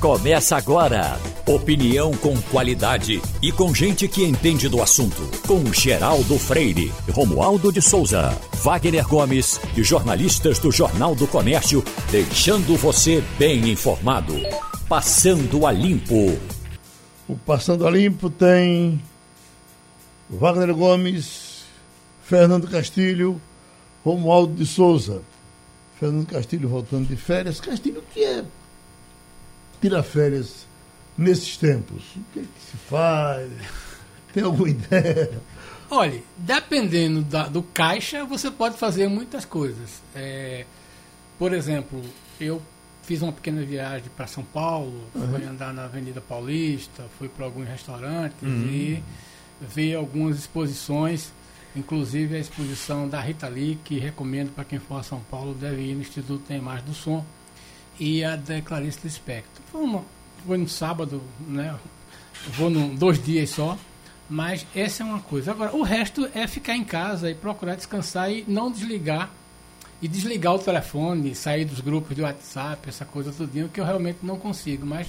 Começa agora. Opinião com qualidade e com gente que entende do assunto. Com Geraldo Freire, Romualdo de Souza, Wagner Gomes e jornalistas do Jornal do Comércio, deixando você bem informado. Passando a Limpo. O Passando a Limpo tem Wagner Gomes, Fernando Castilho, Romualdo de Souza. Fernando Castilho voltando de férias. Castilho, que é tirar férias nesses tempos? O que, é que se faz? Tem alguma ideia? Olha, dependendo da, do caixa, você pode fazer muitas coisas. É, por exemplo, eu fiz uma pequena viagem para São Paulo, uhum. fui andar na Avenida Paulista, fui para alguns restaurantes uhum. e vi algumas exposições, inclusive a exposição da Rita Lee, que recomendo para quem for a São Paulo, deve ir no Instituto Tem Mais do Som e a da Clarice Lispector. Foi, uma, foi no sábado, né? Vou num, dois dias só, mas essa é uma coisa. Agora, o resto é ficar em casa e procurar descansar e não desligar e desligar o telefone, sair dos grupos de WhatsApp, essa coisa tudinho, que eu realmente não consigo, mas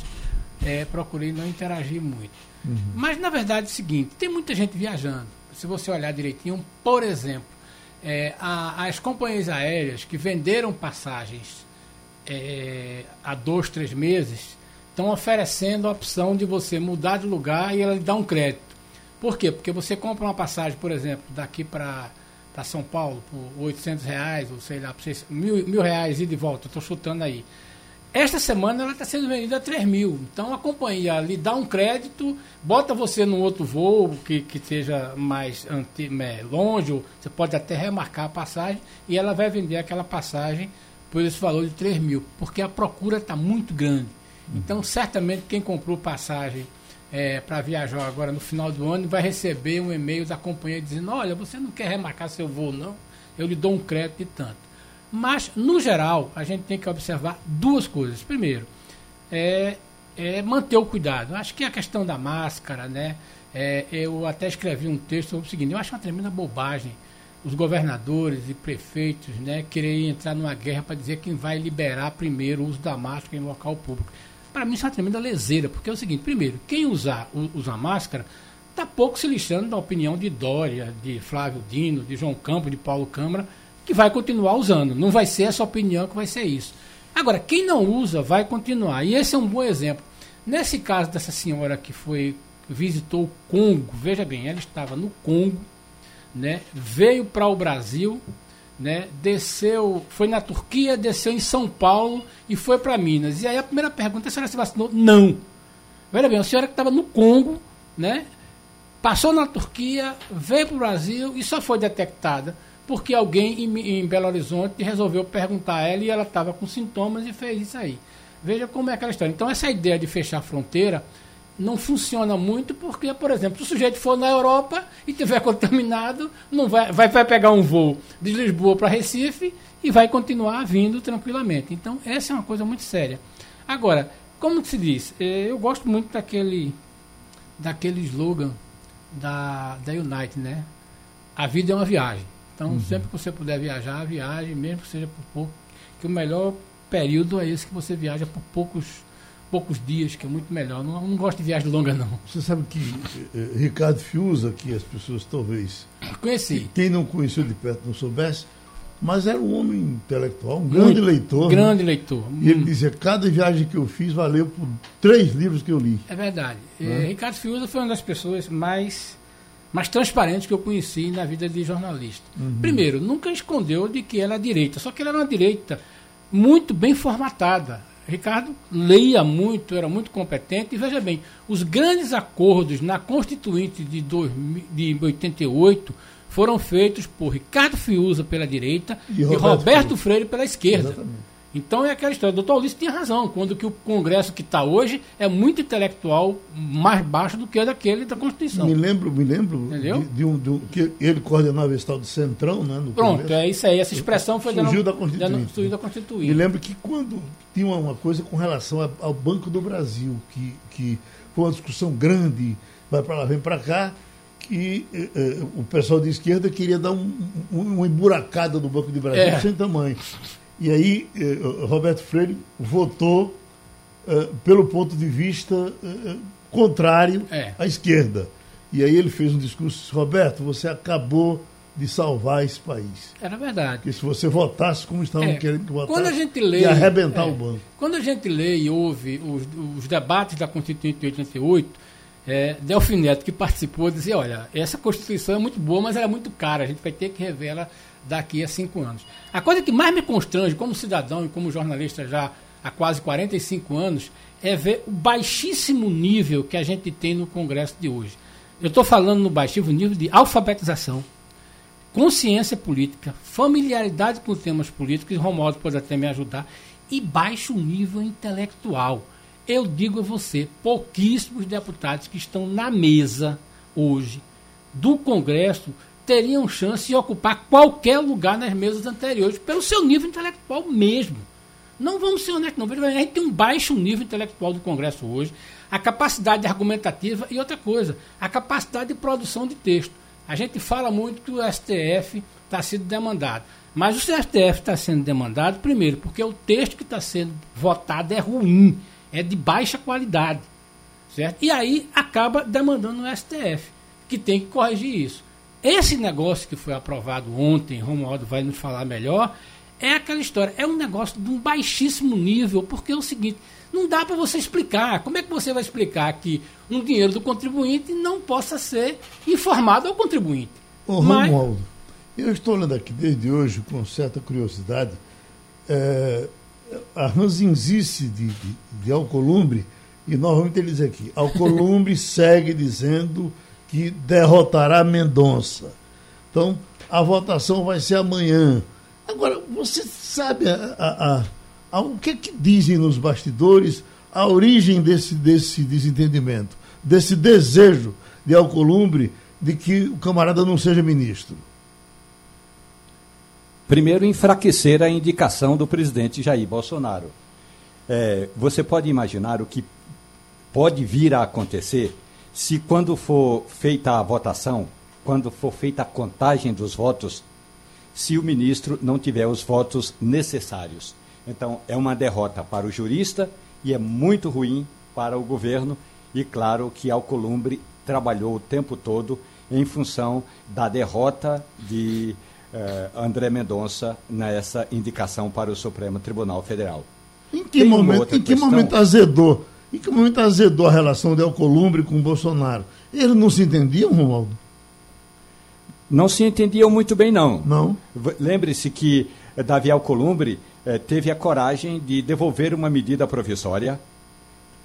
é, procurei não interagir muito. Uhum. Mas na verdade é o seguinte, tem muita gente viajando. Se você olhar direitinho, por exemplo, é, a, as companhias aéreas que venderam passagens é, há dois, três meses, estão oferecendo a opção de você mudar de lugar e ela lhe dá um crédito. Por quê? Porque você compra uma passagem, por exemplo, daqui para São Paulo por 800 reais, ou sei lá, mil, mil reais e de volta, estou chutando aí. Esta semana ela está sendo vendida a 3 mil. Então a companhia lhe dá um crédito, bota você num outro voo que, que seja mais ante, longe, ou você pode até remarcar a passagem, e ela vai vender aquela passagem por esse valor de 3 mil, porque a procura está muito grande. Então, certamente, quem comprou passagem é, para viajar agora no final do ano vai receber um e-mail da companhia dizendo: Olha, você não quer remarcar seu voo, não? Eu lhe dou um crédito de tanto. Mas, no geral, a gente tem que observar duas coisas. Primeiro, é, é manter o cuidado. Acho que a questão da máscara, né? É, eu até escrevi um texto sobre o seguinte: eu acho uma tremenda bobagem os governadores e prefeitos né, entrar numa guerra para dizer quem vai liberar primeiro o uso da máscara em local público. Para mim isso é uma tremenda leseira, porque é o seguinte, primeiro, quem usar usa máscara está pouco se lixando da opinião de Dória, de Flávio Dino, de João Campos, de Paulo Câmara, que vai continuar usando. Não vai ser essa opinião que vai ser isso. Agora, quem não usa vai continuar. E esse é um bom exemplo. Nesse caso dessa senhora que foi visitou o Congo, veja bem, ela estava no Congo, né, veio para o Brasil, né, desceu, foi na Turquia, desceu em São Paulo e foi para Minas. E aí a primeira pergunta é a senhora se vacinou? Não. Veja bem, a senhora que estava no Congo, né, passou na Turquia, veio para o Brasil e só foi detectada porque alguém em, em Belo Horizonte resolveu perguntar a ela e ela estava com sintomas e fez isso aí. Veja como é aquela história. Então, essa ideia de fechar a fronteira não funciona muito porque, por exemplo, se o sujeito for na Europa e tiver contaminado, não vai, vai, vai pegar um voo de Lisboa para Recife e vai continuar vindo tranquilamente. Então, essa é uma coisa muito séria. Agora, como se diz, eh, eu gosto muito daquele, daquele slogan da, da United, né? A vida é uma viagem. Então, uhum. sempre que você puder viajar, viaje, mesmo que seja por pouco, que o melhor período é esse que você viaja por poucos poucos dias, que é muito melhor. Não, não gosto de viagem longa, não. Você sabe que eh, Ricardo Fiuza, que as pessoas talvez. Conheci. Quem não conheceu de perto não soubesse, mas era um homem intelectual, um grande muito, leitor. Né? Grande né? leitor. E ele dizia: cada viagem que eu fiz valeu por três livros que eu li. É verdade. Né? Ricardo Fiuza foi uma das pessoas mais mais transparentes que eu conheci na vida de jornalista. Uhum. Primeiro, nunca escondeu de que era direita, só que ele era uma direita muito bem formatada. Ricardo leia muito, era muito competente. E veja bem, os grandes acordos na Constituinte de, 2000, de 88 foram feitos por Ricardo Fiuza pela direita e, e Roberto, Roberto Freire. pela esquerda. Exatamente. Então é aquela história. O doutor Ulisses tinha razão, quando que o Congresso que está hoje é muito intelectual, mais baixo do que daquele da Constituição. Me lembro, me lembro de, de, um, de, um, que ele coordenava esse tal do Centrão, né? Pronto, Congresso. é isso aí. Essa expressão foi surgiu da, Constituinte. Surgiu da Constituinte. Me lembro que quando tinha uma coisa com relação ao Banco do Brasil, que, que foi uma discussão grande, vai para lá, vem para cá, que eh, eh, o pessoal de esquerda queria dar um, um, uma emburacada do Banco do Brasil é. sem tamanho. E aí, eh, Roberto Freire votou uh, pelo ponto de vista uh, contrário é. à esquerda. E aí ele fez um discurso, disse, Roberto, você acabou de salvar esse país. Era verdade. Porque se você votasse como estavam é. querendo que votasse, quando a gente lê, ia arrebentar é. o banco. Quando a gente lê e ouve os, os debates da Constituinte de 88, é, Delfim Neto, que participou, dizia, olha, essa Constituição é muito boa, mas ela é muito cara, a gente vai ter que rever ela daqui a cinco anos. A coisa que mais me constrange como cidadão e como jornalista já há quase 45 anos é ver o baixíssimo nível que a gente tem no Congresso de hoje. Eu estou falando no baixíssimo nível de alfabetização, consciência política, familiaridade com temas políticos, e Romualdo pode até me ajudar, e baixo nível intelectual. Eu digo a você, pouquíssimos deputados que estão na mesa hoje do Congresso teriam chance de ocupar qualquer lugar nas mesas anteriores, pelo seu nível intelectual mesmo. Não vamos ser honestos, não. A gente tem um baixo nível intelectual do Congresso hoje, a capacidade argumentativa e outra coisa, a capacidade de produção de texto. A gente fala muito que o STF está sendo demandado. Mas o STF está sendo demandado, primeiro, porque o texto que está sendo votado é ruim, é de baixa qualidade. Certo? E aí acaba demandando o STF, que tem que corrigir isso. Esse negócio que foi aprovado ontem, Romualdo vai nos falar melhor, é aquela história, é um negócio de um baixíssimo nível, porque é o seguinte, não dá para você explicar. Como é que você vai explicar que um dinheiro do contribuinte não possa ser informado ao contribuinte? Ô, Mas... Romualdo, eu estou olhando aqui desde hoje com certa curiosidade. É, a ranzinzice de, de, de Alcolumbre, e novamente ele diz aqui, Alcolumbre segue dizendo que derrotará Mendonça. Então, a votação vai ser amanhã. Agora, você sabe a, a, a, o que, que dizem nos bastidores a origem desse, desse desentendimento, desse desejo de Alcolumbre de que o camarada não seja ministro? Primeiro, enfraquecer a indicação do presidente Jair Bolsonaro. É, você pode imaginar o que pode vir a acontecer se, quando for feita a votação, quando for feita a contagem dos votos, se o ministro não tiver os votos necessários. Então, é uma derrota para o jurista e é muito ruim para o governo. E claro que Alcolumbre trabalhou o tempo todo em função da derrota de eh, André Mendonça nessa indicação para o Supremo Tribunal Federal. Em que, momento, em que momento azedou? Em que momento azedou a relação de Alcolumbre com Bolsonaro? Eles não se entendiam, Romualdo? não se entendiam muito bem, não. Não. Lembre-se que eh, Davi Alcolumbre eh, teve a coragem de devolver uma medida provisória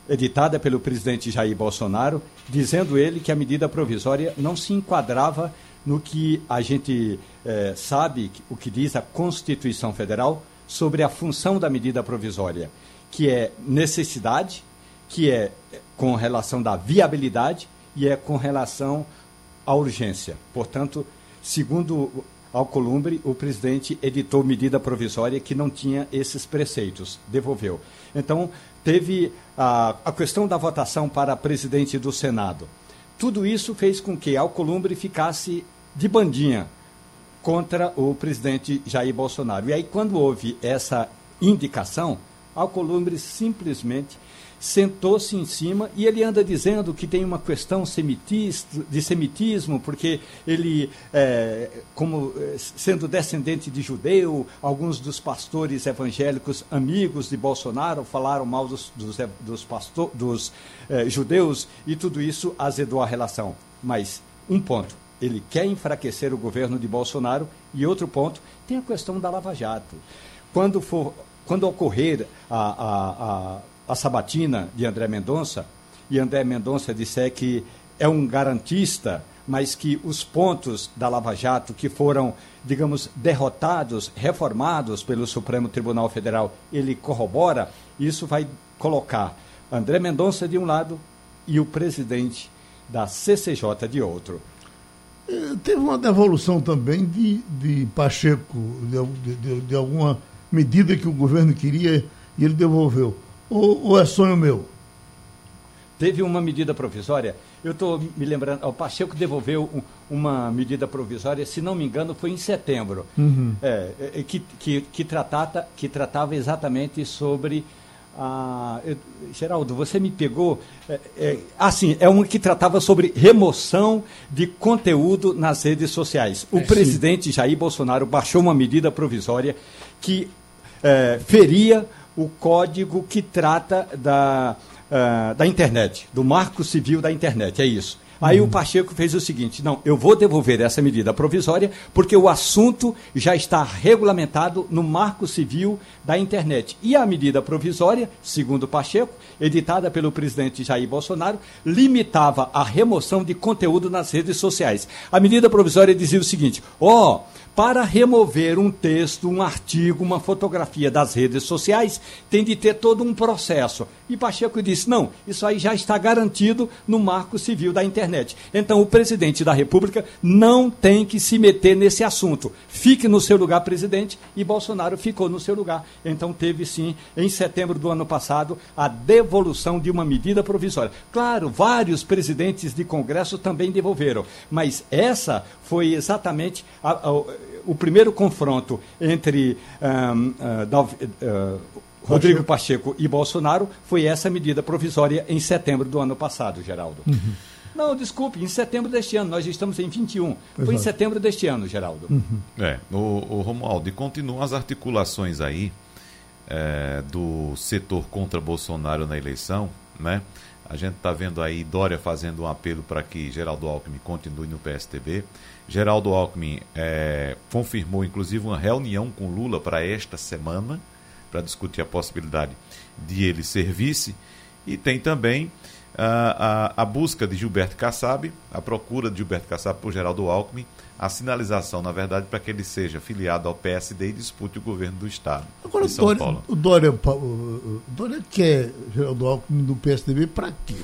editada pelo presidente Jair Bolsonaro, dizendo ele que a medida provisória não se enquadrava no que a gente eh, sabe, o que diz a Constituição Federal sobre a função da medida provisória, que é necessidade, que é com relação da viabilidade e é com relação à urgência. Portanto, segundo Alcolumbre, o presidente editou medida provisória que não tinha esses preceitos, devolveu. Então, teve a, a questão da votação para presidente do Senado. Tudo isso fez com que Alcolumbre ficasse de bandinha contra o presidente Jair Bolsonaro. E aí, quando houve essa indicação, Alcolumbre simplesmente sentou-se em cima e ele anda dizendo que tem uma questão de semitismo, porque ele, é, como é, sendo descendente de judeu, alguns dos pastores evangélicos amigos de Bolsonaro falaram mal dos, dos, dos, pastor, dos é, judeus e tudo isso azedou a relação. Mas, um ponto, ele quer enfraquecer o governo de Bolsonaro e outro ponto, tem a questão da Lava Jato. Quando for quando ocorrer a, a, a a sabatina de André Mendonça, e André Mendonça disser que é um garantista, mas que os pontos da Lava Jato que foram, digamos, derrotados, reformados pelo Supremo Tribunal Federal, ele corrobora, isso vai colocar André Mendonça de um lado e o presidente da CCJ de outro. É, teve uma devolução também de, de Pacheco, de, de, de alguma medida que o governo queria e ele devolveu ou, ou é sonho meu? Teve uma medida provisória, eu estou me lembrando, o Pacheco devolveu um, uma medida provisória, se não me engano, foi em setembro, uhum. é, é, que, que, que, tratata, que tratava exatamente sobre Ah, eu, Geraldo, você me pegou. É, é, assim, é um que tratava sobre remoção de conteúdo nas redes sociais. O é, presidente sim. Jair Bolsonaro baixou uma medida provisória que é, feria o código que trata da, uh, da internet, do marco civil da internet. É isso. Aí o Pacheco fez o seguinte: não, eu vou devolver essa medida provisória porque o assunto já está regulamentado no Marco Civil da Internet. E a medida provisória, segundo o Pacheco, editada pelo presidente Jair Bolsonaro, limitava a remoção de conteúdo nas redes sociais. A medida provisória dizia o seguinte: ó. Oh, para remover um texto, um artigo, uma fotografia das redes sociais, tem de ter todo um processo. E Pacheco disse: não, isso aí já está garantido no marco civil da internet. Então o presidente da República não tem que se meter nesse assunto. Fique no seu lugar, presidente, e Bolsonaro ficou no seu lugar. Então teve sim, em setembro do ano passado, a devolução de uma medida provisória. Claro, vários presidentes de Congresso também devolveram, mas essa foi exatamente a, a, o primeiro confronto entre um, uh, uh, Rodrigo Pacheco e Bolsonaro foi essa medida provisória em setembro do ano passado, Geraldo. Uhum. Não, desculpe, em setembro deste ano, nós estamos em 21. Exato. Foi em setembro deste ano, Geraldo. Uhum. É, o, o Romualdo, e continuam as articulações aí é, do setor contra Bolsonaro na eleição, né? A gente está vendo aí Dória fazendo um apelo para que Geraldo Alckmin continue no PSTB. Geraldo Alckmin é, confirmou, inclusive, uma reunião com Lula para esta semana, para discutir a possibilidade de ele ser vice. E tem também a, a, a busca de Gilberto Kassab, a procura de Gilberto Kassab por Geraldo Alckmin, a sinalização, na verdade, para que ele seja filiado ao PSD e dispute o governo do Estado. Agora, São Dória, Paulo. o Dória, o Dória quer Geraldo Alckmin do PSDB para quê?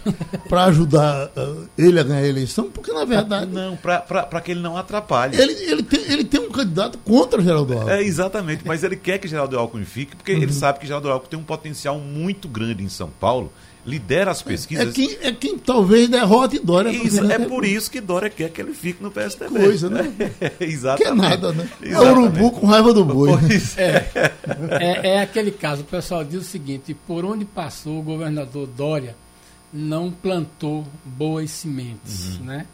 Para ajudar uh, ele a ganhar a eleição? Porque, na verdade. Não, para que ele não atrapalhe. Ele, ele, tem, ele tem um candidato contra Geraldo Alckmin. É, exatamente, mas ele quer que Geraldo Alckmin fique, porque uhum. ele sabe que Geraldo Alckmin tem um potencial muito grande em São Paulo lidera as pesquisas. É quem, é quem talvez derrote Dória. Isso, é por isso que Dória quer que ele fique no PSDB. Que coisa, né? É, exatamente. Que é nada, né? Exatamente. É urubu com raiva do boi. É. é, é aquele caso, o pessoal diz o seguinte, por onde passou o governador Dória não plantou boas sementes, uhum. né?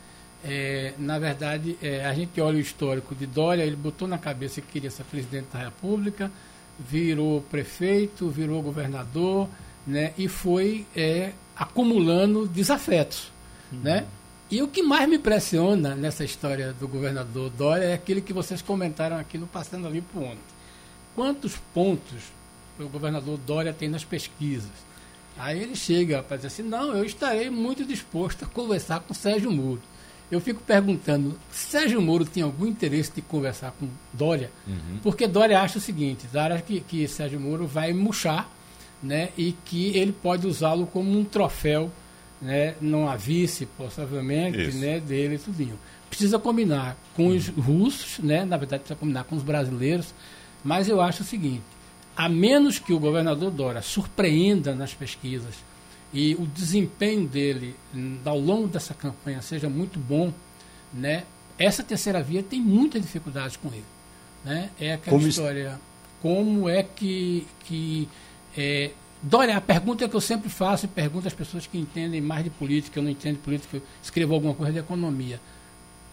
É, na verdade, é, a gente olha o histórico de Dória, ele botou na cabeça que queria ser presidente da República, virou prefeito, virou governador, né, e foi é, acumulando desafetos. Uhum. Né? E o que mais me impressiona nessa história do governador Dória é aquele que vocês comentaram aqui no Passando ali por ontem. Quantos pontos o governador Dória tem nas pesquisas? Aí ele chega para dizer assim, não, eu estarei muito disposto a conversar com Sérgio Moro. Eu fico perguntando, Sérgio Moro tem algum interesse de conversar com Dória? Uhum. Porque Dória acha o seguinte, Dória acha que, que Sérgio Moro vai murchar né, e que ele pode usá-lo como um troféu, né, numa vice, possivelmente, né, dele tudinho. Precisa combinar com os russos, né, na verdade precisa combinar com os brasileiros, mas eu acho o seguinte, a menos que o governador Dória surpreenda nas pesquisas e o desempenho dele ao longo dessa campanha seja muito bom, né, essa terceira via tem muita dificuldade com ele. Né? É aquela como história, isso? como é que, que é, Dória, a pergunta que eu sempre faço e pergunto às pessoas que entendem mais de política, eu não entendo de política, eu escrevo alguma coisa de economia.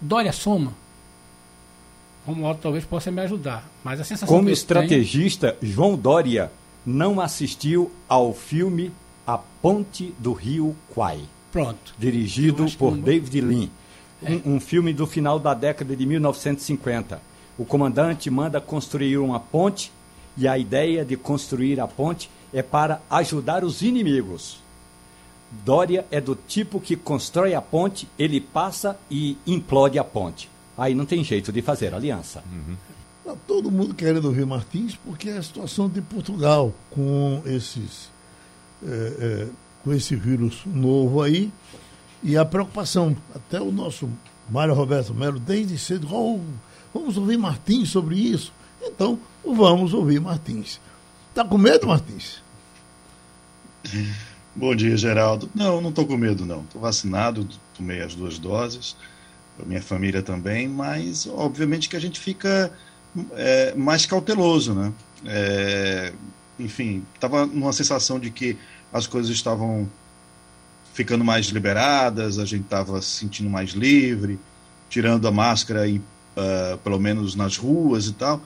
Dória soma? Romualdo talvez possa me ajudar, mas a sensação Como estrategista, tenho... João Dória não assistiu ao filme A Ponte do Rio Kwai. Pronto. Dirigido por David Lean. É. Um, um filme do final da década de 1950. O comandante manda construir uma ponte e a ideia de construir a ponte é para ajudar os inimigos. Dória é do tipo que constrói a ponte, ele passa e implode a ponte. Aí não tem jeito de fazer aliança. Uhum. Tá todo mundo querendo ouvir Martins, porque é a situação de Portugal com esses é, é, com esse vírus novo aí e a preocupação. Até o nosso Mário Roberto Melo, desde cedo, oh, vamos ouvir Martins sobre isso. Então, vamos ouvir Martins. Está com medo, Martins? Bom dia, Geraldo. Não, não estou com medo, não. Estou vacinado, tomei as duas doses, minha família também, mas obviamente que a gente fica é, mais cauteloso, né? É, enfim, estava numa sensação de que as coisas estavam ficando mais liberadas, a gente estava se sentindo mais livre, tirando a máscara, e, uh, pelo menos nas ruas e tal.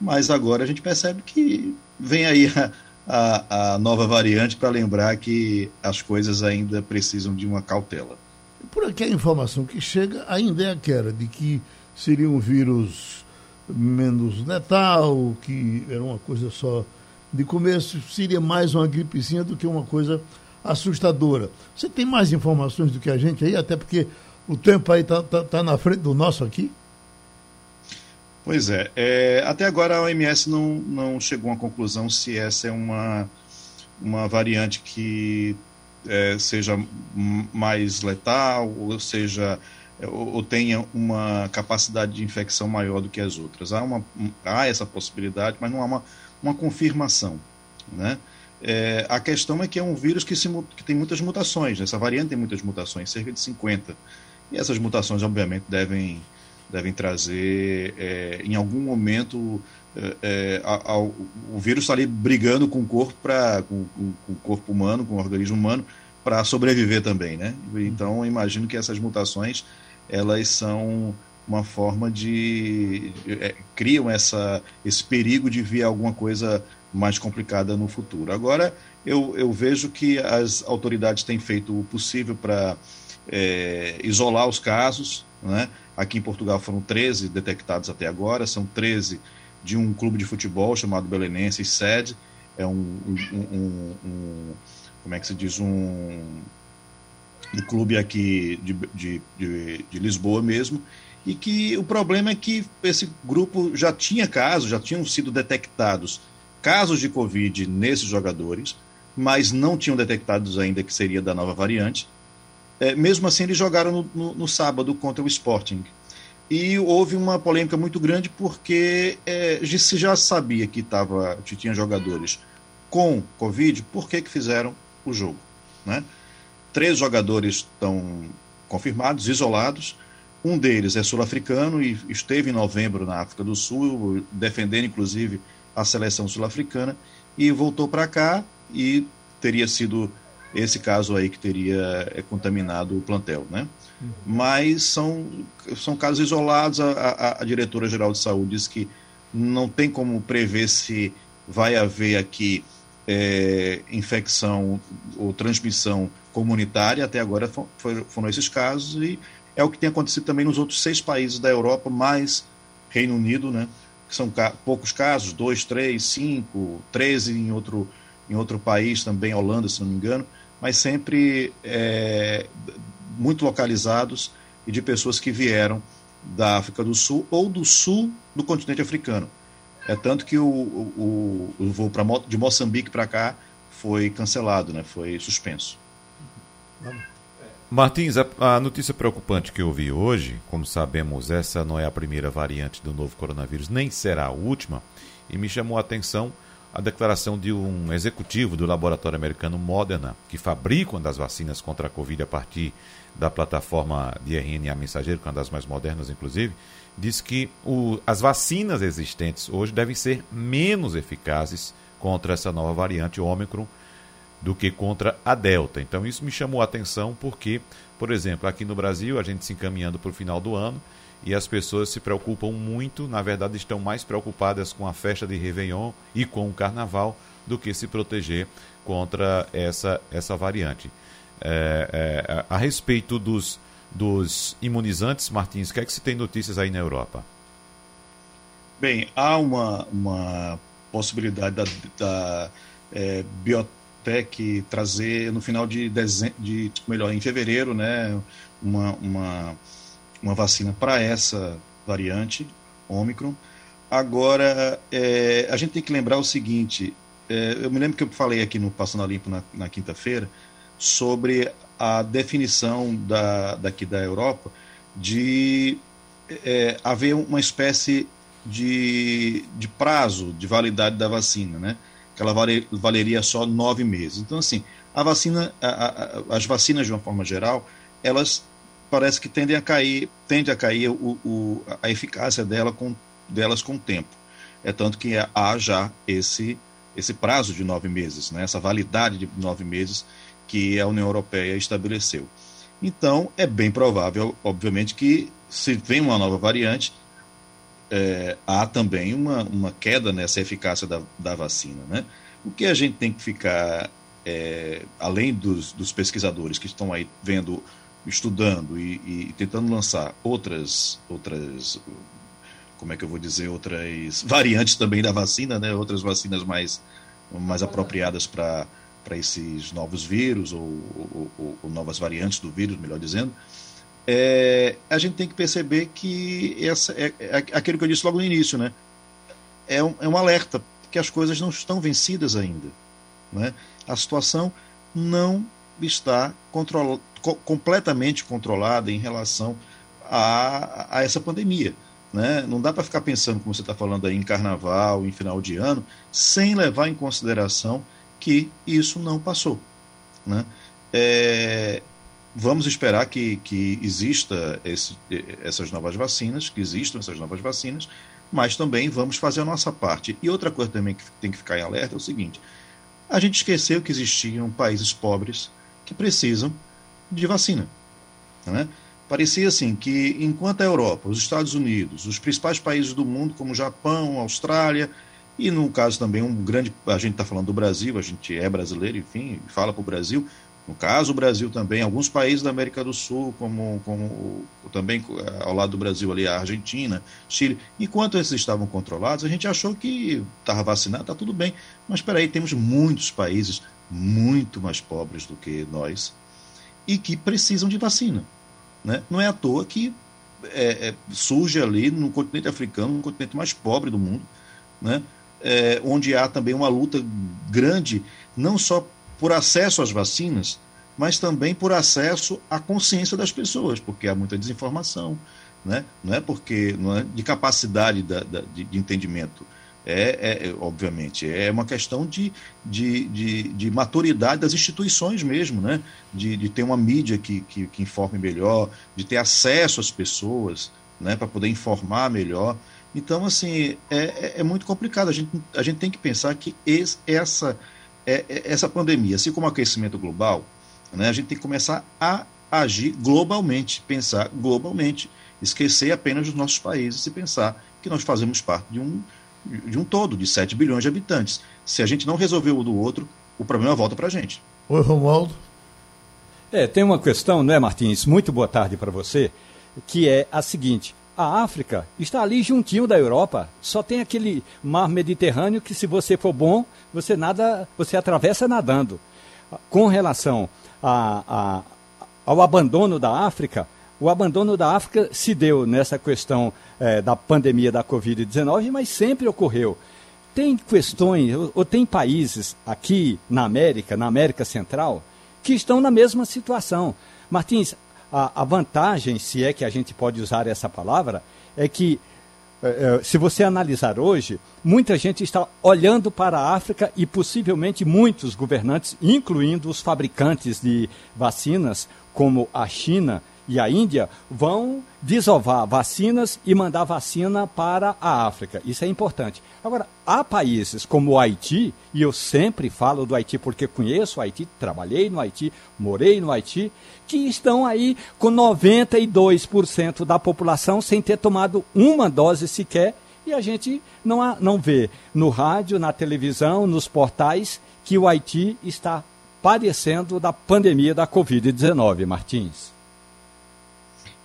Mas agora a gente percebe que vem aí a, a, a nova variante para lembrar que as coisas ainda precisam de uma cautela. Por aqui a informação que chega ainda é aquela de que seria um vírus menos letal, que era uma coisa só de começo, seria mais uma gripezinha do que uma coisa assustadora. Você tem mais informações do que a gente aí, até porque o tempo aí está tá, tá na frente do nosso aqui? Pois é, é, até agora a OMS não, não chegou a uma conclusão se essa é uma, uma variante que é, seja mais letal, ou seja, ou, ou, tenha uma capacidade de infecção maior do que as outras. Há, uma, há essa possibilidade, mas não há uma, uma confirmação. Né? É, a questão é que é um vírus que, se, que tem muitas mutações, essa variante tem muitas mutações, cerca de 50. E essas mutações, obviamente, devem devem trazer, é, em algum momento, é, é a, a, o vírus está ali brigando com o corpo, pra, com, com, com, o corpo humano, com o organismo humano, para sobreviver também, né? Então, imagino que essas mutações, elas são uma forma de... É, criam essa, esse perigo de vir alguma coisa mais complicada no futuro. Agora, eu, eu vejo que as autoridades têm feito o possível para é, isolar os casos, né? Aqui em Portugal foram 13 detectados até agora, são 13 de um clube de futebol chamado Belenenses Sede, é um, um, um, um, como é que se diz, um, clube aqui de, de, de, de, Lisboa mesmo, e que o problema é que esse grupo já tinha casos, já tinham sido detectados casos de Covid nesses jogadores, mas não tinham detectados ainda que seria da nova variante, é, mesmo assim, eles jogaram no, no, no, sábado contra o Sporting. E houve uma polêmica muito grande porque é, se já sabia que, tava, que tinha jogadores com Covid, por que, que fizeram o jogo? Né? Três jogadores estão confirmados, isolados. Um deles é sul-africano e esteve em novembro na África do Sul, defendendo inclusive a seleção sul-africana, e voltou para cá e teria sido esse caso aí que teria é, contaminado o plantel, né? Uhum. Mas são, são casos isolados. A, a, a diretora-geral de saúde diz que não tem como prever se vai haver aqui é, infecção ou transmissão comunitária. Até agora foram, foram esses casos e é o que tem acontecido também nos outros seis países da Europa, mais Reino Unido, né? Que são ca poucos casos, dois, três, cinco, treze em outro, em outro país também, Holanda, se não me engano mas sempre é, muito localizados e de pessoas que vieram da África do Sul ou do sul do continente africano. É tanto que o, o, o voo pra, de Moçambique para cá foi cancelado, né? foi suspenso. Martins, a, a, notícia preocupante que eu vi hoje, como sabemos, essa não é a primeira variante do novo coronavírus, nem será a última, e me chamou a atenção a declaração de um executivo do laboratório americano Moderna, que fabrica uma das vacinas contra a Covid a partir da plataforma de RNA mensageiro, que é uma das mais modernas, inclusive, diz que o, as vacinas existentes hoje devem ser menos eficazes contra essa nova variante Ômicron do que contra a Delta. Então isso me chamou a atenção porque, por exemplo, aqui no Brasil, a gente se encaminhando para o final do ano, e as pessoas se preocupam muito, na verdade, estão mais preocupadas com a festa de Réveillon e com o carnaval do que se proteger contra essa, essa variante. É, é, a respeito dos, dos imunizantes, Martins, o que é que se tem notícias aí na Europa? Bem, há uma, uma possibilidade da, da é, Biotech trazer no final de dezembro, de, melhor, em fevereiro, né, uma, uma uma vacina para essa variante, Omicron. Agora, é, a gente tem que lembrar o seguinte: é, eu me lembro que eu falei aqui no Passando a Limpo na, na quinta-feira sobre a definição da, daqui da Europa de é, haver uma espécie de, de prazo de validade da vacina, né? Que ela vale, valeria só nove meses. Então, assim, a vacina, a, a, as vacinas de uma forma geral, elas parece que tendem a cair, tende a cair o, o, a eficácia dela com, delas com o tempo. É tanto que há já esse esse prazo de nove meses, né, essa validade de nove meses que a União Europeia estabeleceu. Então, é bem provável, obviamente, que se vem uma nova variante, é, há também uma, uma queda nessa eficácia da, da vacina. Né? O que a gente tem que ficar, é, além dos, dos pesquisadores que estão aí vendo, estudando e, e tentando lançar outras, outras como é que eu vou dizer, outras variantes também da vacina, né? outras vacinas mais, mais apropriadas para esses novos vírus ou, ou, ou, ou, novas variantes do vírus, melhor dizendo, é, a gente tem que perceber que essa é, é, aquilo que eu disse logo no início, né? É um, é um alerta que as coisas não estão vencidas ainda. Né? A situação não está control, co completamente controlada em relação a, a essa pandemia. Né? Não dá para ficar pensando, como você está falando aí, em carnaval, em final de ano, sem levar em consideração que isso não passou. Né? É, vamos esperar que, que exista esse, essas novas vacinas, que existam essas novas vacinas, mas também vamos fazer a nossa parte. E outra coisa também que tem que ficar em alerta é o seguinte: a gente esqueceu que existiam países pobres que precisam de vacina. Né? parecia assim que enquanto a Europa, os Estados Unidos, os principais países do mundo como Japão, Austrália e no caso também um grande, a gente está falando do Brasil, a gente é brasileiro, enfim, fala para o Brasil. No caso, o Brasil também, alguns países da América do Sul, como, como também ao lado do Brasil ali, a Argentina, Chile, enquanto esses estavam controlados, a gente achou que estava vacinado, está tudo bem. Mas espera aí, temos muitos países muito mais pobres do que nós e que precisam de vacina. Né? Não é à toa que é, é, surge ali no continente africano, um continente mais pobre do mundo, né? É, onde há também uma luta grande, não só por acesso às vacinas, mas também por acesso à consciência das pessoas, porque há muita desinformação, né? não é porque não é de capacidade da, da, de, de entendimento é, é, obviamente, é uma questão de, de, de, de, maturidade das instituições mesmo, né? de, de ter uma mídia que, que, que informe melhor, de ter acesso às pessoas né? para poder informar melhor. Então, assim, é, é, é, muito complicado. A gente, a gente tem que pensar que esse, essa, é, é, essa pandemia, assim como o aquecimento global, né? a gente tem que começar a agir globalmente, pensar globalmente, esquecer apenas dos nossos países e pensar que nós fazemos parte de um de um todo, de 7 bilhões de habitantes. Se a gente não resolver o do outro, o problema volta para a gente. Oi, Romualdo. É, tem uma questão, não é, Martins? Muito boa tarde para você, que é a seguinte. A África está ali juntinho da Europa. Só tem aquele mar Mediterrâneo que, se você for bom, você nada, você atravessa nadando. Com relação a, a, ao abandono da África, o abandono da África se deu nessa questão é, da pandemia da Covid-19, mas sempre ocorreu. Tem questões, ou tem países aqui na América, na América Central, que estão na mesma situação. Martins, a, a vantagem, se é que a gente pode usar essa palavra, é que é, é, se você analisar hoje, muita gente está olhando para a África e possivelmente muitos governantes, incluindo os fabricantes de vacinas, como a China, e a Índia vão desovar vacinas e mandar vacina para a África. Isso é importante. Agora, há países como o Haiti, e eu sempre falo do Haiti porque conheço o Haiti, trabalhei no Haiti, morei no Haiti, que estão aí com 92% da população sem ter tomado uma dose sequer. E a gente não, há, não vê no rádio, na televisão, nos portais, que o Haiti está padecendo da pandemia da Covid-19, Martins.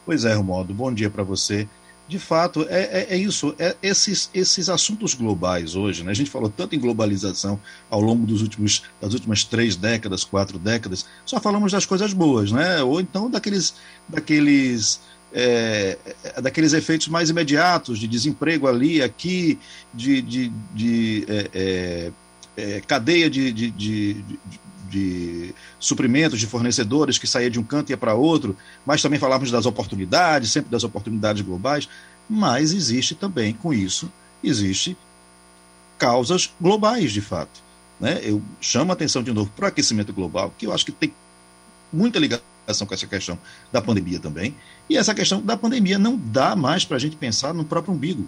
Pois é, Romualdo, bom dia para você. De fato, é, é, é isso. É, esses, esses assuntos globais hoje, né? a gente falou tanto em globalização ao longo dos últimos, das últimas três décadas, quatro décadas, só falamos das coisas boas, né? ou então daqueles, daqueles, é, daqueles efeitos mais imediatos de desemprego ali, aqui, de, de, de é, é, é cadeia de, de, de, de suprimentos, de fornecedores que saía de um canto e ia para outro, mas também falávamos das oportunidades, sempre das oportunidades globais, mas existe também com isso, existe causas globais de fato. Né? Eu chamo a atenção de novo para o aquecimento global, que eu acho que tem muita ligação com essa questão da pandemia também, e essa questão da pandemia não dá mais para a gente pensar no próprio umbigo.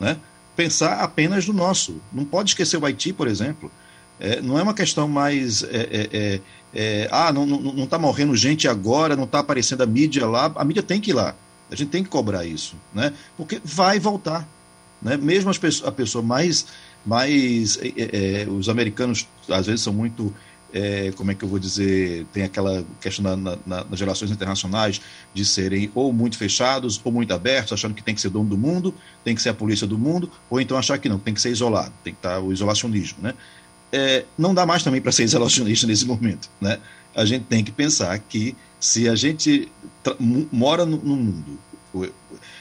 Né? pensar apenas no nosso. Não pode esquecer o Haiti, por exemplo. É, não é uma questão mais. É, é, é, é ah, não está tá morrendo gente agora, não está aparecendo a mídia lá. A mídia tem que ir lá. A gente tem que cobrar isso, né? Porque vai voltar. Né? Mesmo as pessoas, a pessoa mais. mais é, os americanos, às vezes, são muito como é que eu vou dizer, tem aquela questão na, na, nas relações internacionais de serem ou muito fechados ou muito abertos, achando que tem que ser dono do mundo, tem que ser a polícia do mundo, ou então achar que não, tem que ser isolado, tem que estar o isolacionismo, né? É, não dá mais também para ser isolacionista nesse momento, né? A gente tem que pensar que se a gente mora no, no mundo,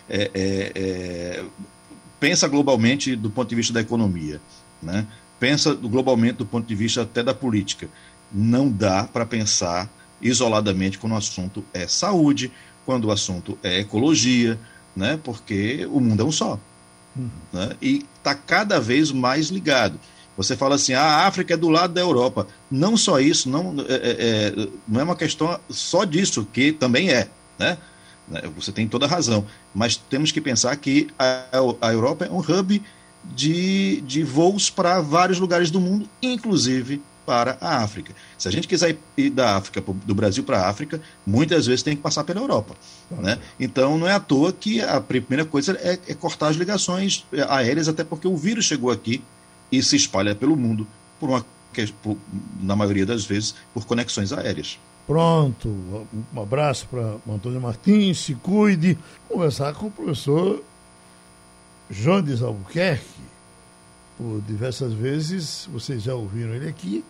é, é, é, pensa globalmente do ponto de vista da economia, né? pensa globalmente do ponto de vista até da política. Não dá para pensar isoladamente quando o assunto é saúde, quando o assunto é ecologia, né? porque o mundo é um só. Uhum. Né? E está cada vez mais ligado. Você fala assim, ah, a África é do lado da Europa. Não só isso, não é, é, é não é uma questão só disso, que também é. Né? Você tem toda a razão. Mas temos que pensar que a, a Europa é um hub de, de voos para vários lugares do mundo, inclusive para a África. Se a gente quiser ir da África, do Brasil para a África, muitas vezes tem que passar pela Europa. Né? Então não é à toa que a primeira coisa é, é, cortar as ligações aéreas, até porque o vírus chegou aqui e se espalha pelo mundo, por uma, por, na maioria das vezes, por conexões aéreas. Pronto, um abraço para Antônio Martins, se cuide. Conversar com o professor Jones Albuquerque, por diversas vezes, vocês já ouviram ele aqui,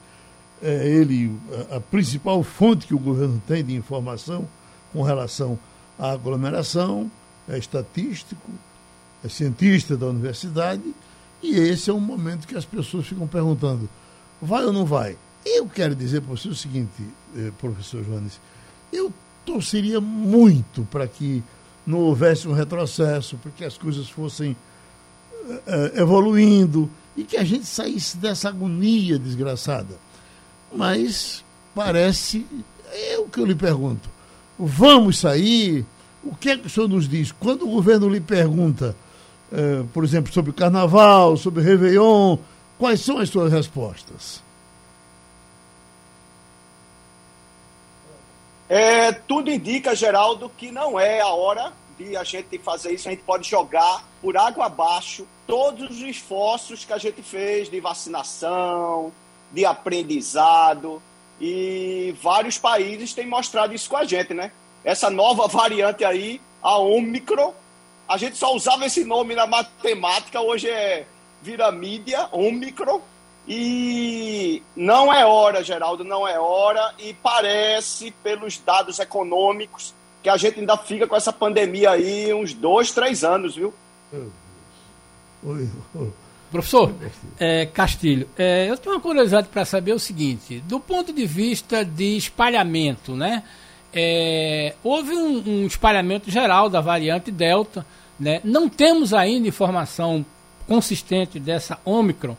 é ele a, a principal fonte que o governo tem de informação com relação à aglomeração, é estatístico, é cientista da universidade, e esse é um momento que as pessoas ficam perguntando: vai ou não vai? Eu quero dizer para você o seguinte, eh, professor Jones, eu torceria muito para que não houvesse um retrocesso, para que as coisas fossem uh, evoluindo e que a gente saísse dessa agonia desgraçada. Mas parece, é o que eu lhe pergunto, vamos sair? O que é que o senhor nos diz? Quando o governo lhe pergunta, uh, por exemplo, sobre o carnaval, sobre o Réveillon, quais são as suas respostas? É, tudo indica, Geraldo, que não é a hora de a gente fazer isso, a gente pode jogar por água abaixo todos os esforços que a gente fez de vacinação, de aprendizado, e vários países têm mostrado isso com a gente, né? Essa nova variante aí, a Omicron, a gente só usava esse nome na matemática, hoje é vira mídia, Omicron, e não é hora, Geraldo, não é hora, e parece, pelos dados econômicos, que a gente ainda fica com essa pandemia aí uns dois, três anos, viu? Professor é, Castilho, é, eu tenho uma curiosidade para saber o seguinte: do ponto de vista de espalhamento, né? É, houve um, um, espalhamento geral da variante Delta, né? Não temos ainda informação consistente dessa Omicron,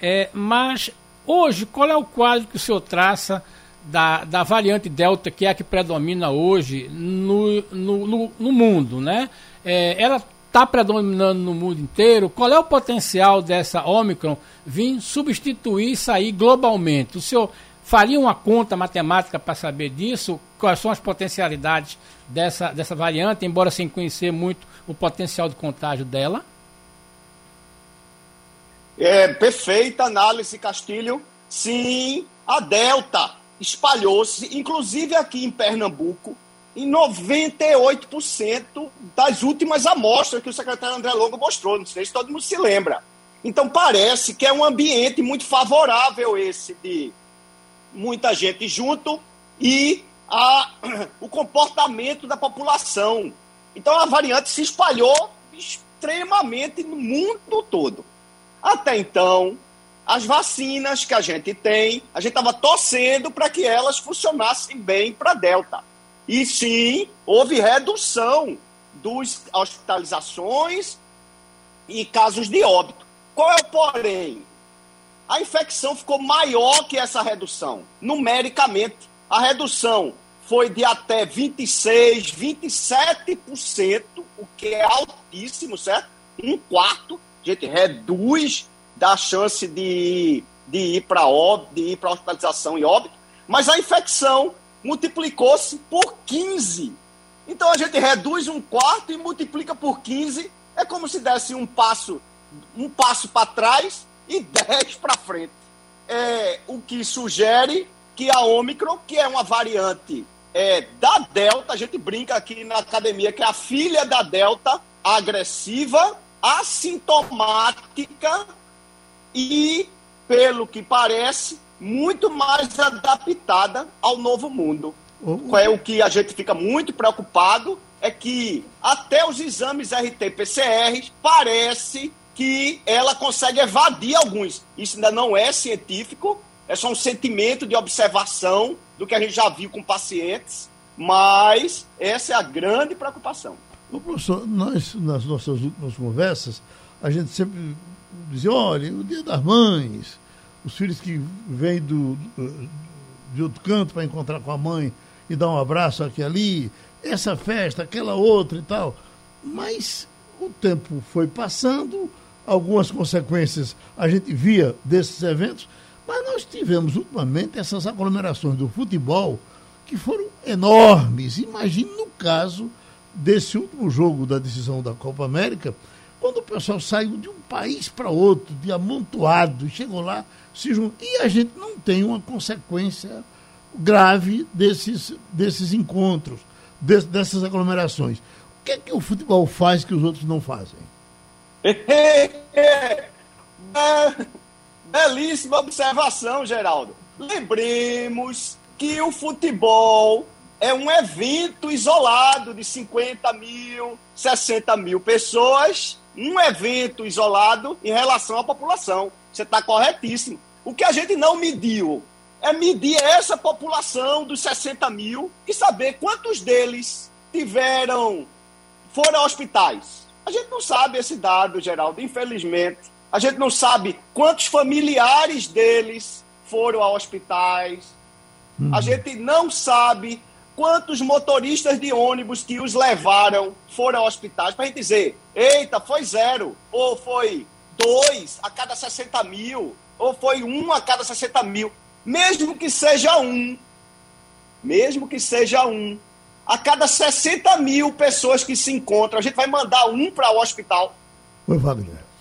é, mas hoje, qual é o quadro que o senhor traça? da, da variante Delta, que é a que predomina hoje no, no, no, no mundo, né? É, ela está predominando no mundo inteiro. Qual é o potencial dessa Omicron vir substituir e sair globalmente? O senhor faria uma conta matemática para saber disso? Quais são as potencialidades dessa, dessa variante, embora sem conhecer muito o potencial de contágio dela? É, perfeita análise, Castilho. Sim, a Delta espalhou-se, inclusive aqui em Pernambuco, em 98% das últimas amostras que o secretário André Longo mostrou. Não sei se todo mundo se lembra. Então parece que é um ambiente muito favorável esse de muita gente junto e a, o comportamento da população. Então a variante se espalhou extremamente no mundo todo. Até então, as vacinas que a gente tem, a gente estava torcendo para que elas funcionassem bem para Delta. E sim, houve redução das hospitalizações e casos de óbito. Qual é o porém? A infecção ficou maior que essa redução, numericamente. A redução foi de até 26, 27%, o que é altíssimo, certo? Um quarto gente reduz da chance de, de ir para de ir para hospitalização e óbito, mas a infecção multiplicou-se por 15. Então a gente reduz um quarto e multiplica por 15, é como se desse um passo um passo para trás e 10 para frente. É, o que sugere que a Omicron, que é uma variante é, da Delta, a gente brinca aqui na academia que é a filha da Delta, agressiva, assintomática e, pelo que parece, muito mais adaptada ao novo mundo. Uhum. É o que a gente fica muito preocupado é que até os exames RT-PCR parece que ela consegue evadir alguns. Isso ainda não é científico, é só um sentimento de observação do que a gente já viu com pacientes, mas essa é a grande preocupação. Professor, nós, nas nossas últimas conversas, a gente sempre dizia, olha, o dia das mães, os filhos que vêm do de outro canto para encontrar com a mãe e dar um abraço aqui ali, essa festa, aquela outra e tal. Mas o tempo foi passando, algumas consequências a gente via desses eventos, mas nós tivemos ultimamente essas aglomerações do futebol que foram enormes. Imagine no caso desse último jogo da decisão da Copa América, quando o pessoal saiu de um país para outro, de amontoado, chegou lá, se juntou. E a gente não tem uma consequência grave desses, desses encontros, dessas aglomerações. O que é que o futebol faz que os outros não fazem? Belíssima observação, Geraldo. Lembremos que o futebol é um evento isolado de 50 mil, 60 mil pessoas, um evento isolado em relação à população. Você está corretíssimo. O que a gente não mediu é medir essa população dos 60 mil e saber quantos deles tiveram, foram a hospitais, a gente não sabe esse dado, Geraldo, infelizmente. A gente não sabe quantos familiares deles foram a hospitais. A uhum. gente não sabe quantos motoristas de ônibus que os levaram foram a hospitais. Para a gente dizer, eita, foi zero, ou foi dois a cada 60 mil, ou foi um a cada 60 mil. Mesmo que seja um, mesmo que seja um, a cada 60 mil pessoas que se encontram, a gente vai mandar um para o hospital. Oi, Wagner.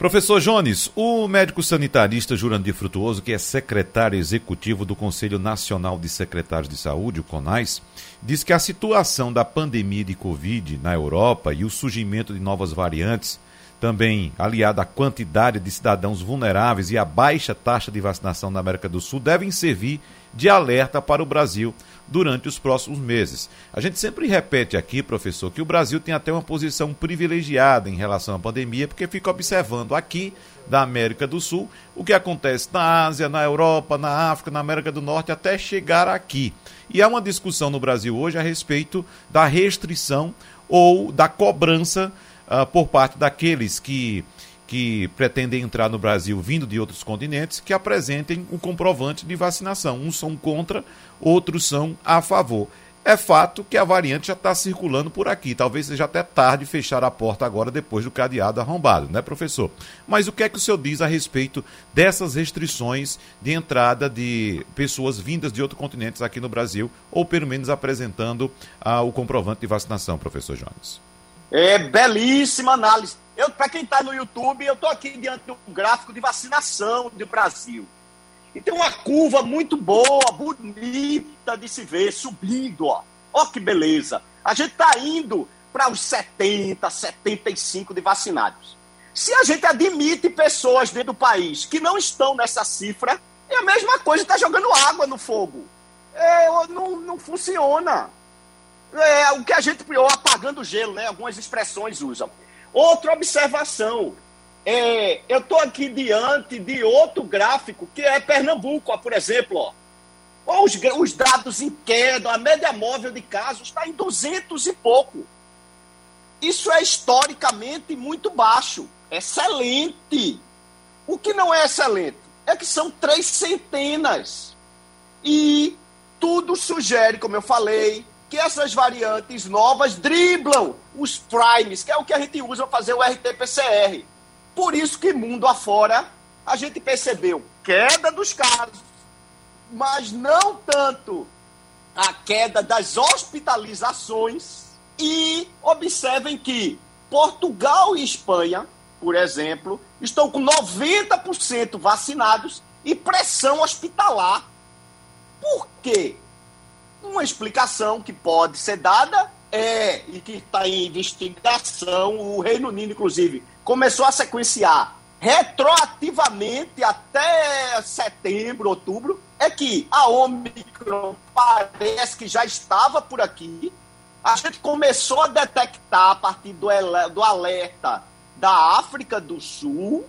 Professor Jones, o médico sanitarista Jurandir Frutuoso, que é secretário executivo do Conselho Nacional de Secretários de Saúde, o CONAS, diz que a situação da pandemia de Covid na Europa e o surgimento de novas variantes, também aliada à quantidade de cidadãos vulneráveis e à baixa taxa de vacinação na América do Sul, devem servir de alerta para o Brasil durante os próximos meses. A gente sempre repete aqui, professor, que o Brasil tem até uma posição privilegiada em relação à pandemia, porque fica observando aqui da América do Sul o que acontece na Ásia, na Europa, na África, na América do Norte, até chegar aqui. E há uma discussão no Brasil hoje a respeito da restrição ou da cobrança uh, por parte daqueles que que pretendem entrar no Brasil vindo de outros continentes que apresentem um comprovante de vacinação. Uns são contra, outros são a favor. É fato que a variante já está circulando por aqui. Talvez seja até tarde fechar a porta agora depois do cadeado arrombado, né, professor? Mas o que é que o senhor diz a respeito dessas restrições de entrada de pessoas vindas de outros continentes aqui no Brasil, ou pelo menos apresentando ah, o comprovante de vacinação, professor Jones? É belíssima análise. Eu, para quem está no YouTube, eu estou aqui diante de um gráfico de vacinação do Brasil. E tem uma curva muito boa, bonita de se ver, subindo, ó. Ó que beleza. A gente está indo para os 70, 75 de vacinados. Se a gente admite pessoas dentro do país que não estão nessa cifra, é a mesma coisa está jogando água no fogo. É, não, não funciona. É o que a gente, ou apagando gelo, né? Algumas expressões usam. Outra observação. É, eu estou aqui diante de outro gráfico, que é Pernambuco, ó, por exemplo. Ó. Os, os dados em queda, a média móvel de casos está em 200 e pouco. Isso é historicamente muito baixo. Excelente. O que não é excelente é que são três centenas. E tudo sugere, como eu falei, que essas variantes novas driblam os primes, que é o que a gente usa para fazer o RT-PCR. Por isso que mundo afora a gente percebeu queda dos casos, mas não tanto a queda das hospitalizações. E observem que Portugal e Espanha, por exemplo, estão com 90% vacinados e pressão hospitalar. Por quê? Uma explicação que pode ser dada é, e que está em investigação, o Reino Unido, inclusive, começou a sequenciar retroativamente até setembro, outubro, é que a Omicron parece que já estava por aqui. A gente começou a detectar a partir do, do alerta da África do Sul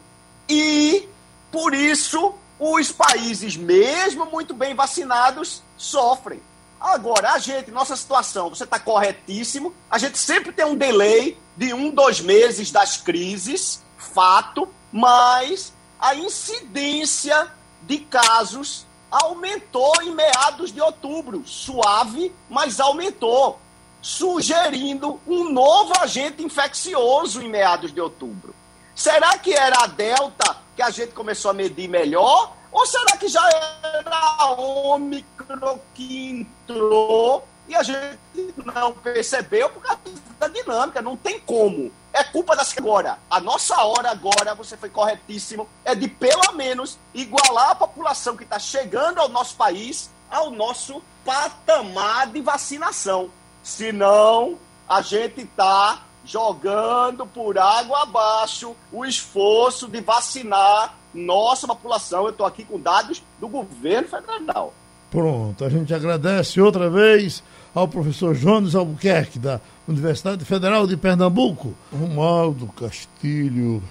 e, por isso, os países, mesmo muito bem vacinados, sofrem. Agora, a gente, nossa situação, você está corretíssimo, a gente sempre tem um delay de um, dois meses das crises, fato, mas a incidência de casos aumentou em meados de outubro. Suave, mas aumentou, sugerindo um novo agente infeccioso em meados de outubro. Será que era a Delta que a gente começou a medir melhor? Ou será que já era Ômicron que entrou e a gente não percebeu por causa da dinâmica? Não tem como. É culpa das agora. A nossa hora agora, você foi corretíssimo, é de pelo menos igualar a população que está chegando ao nosso país ao nosso patamar de vacinação. Senão, a gente está jogando por água abaixo o esforço de vacinar nossa população. Eu estou aqui com dados do governo federal. Pronto, a gente agradece outra vez ao professor Jones Albuquerque, da Universidade Federal de Pernambuco, Romualdo Castilho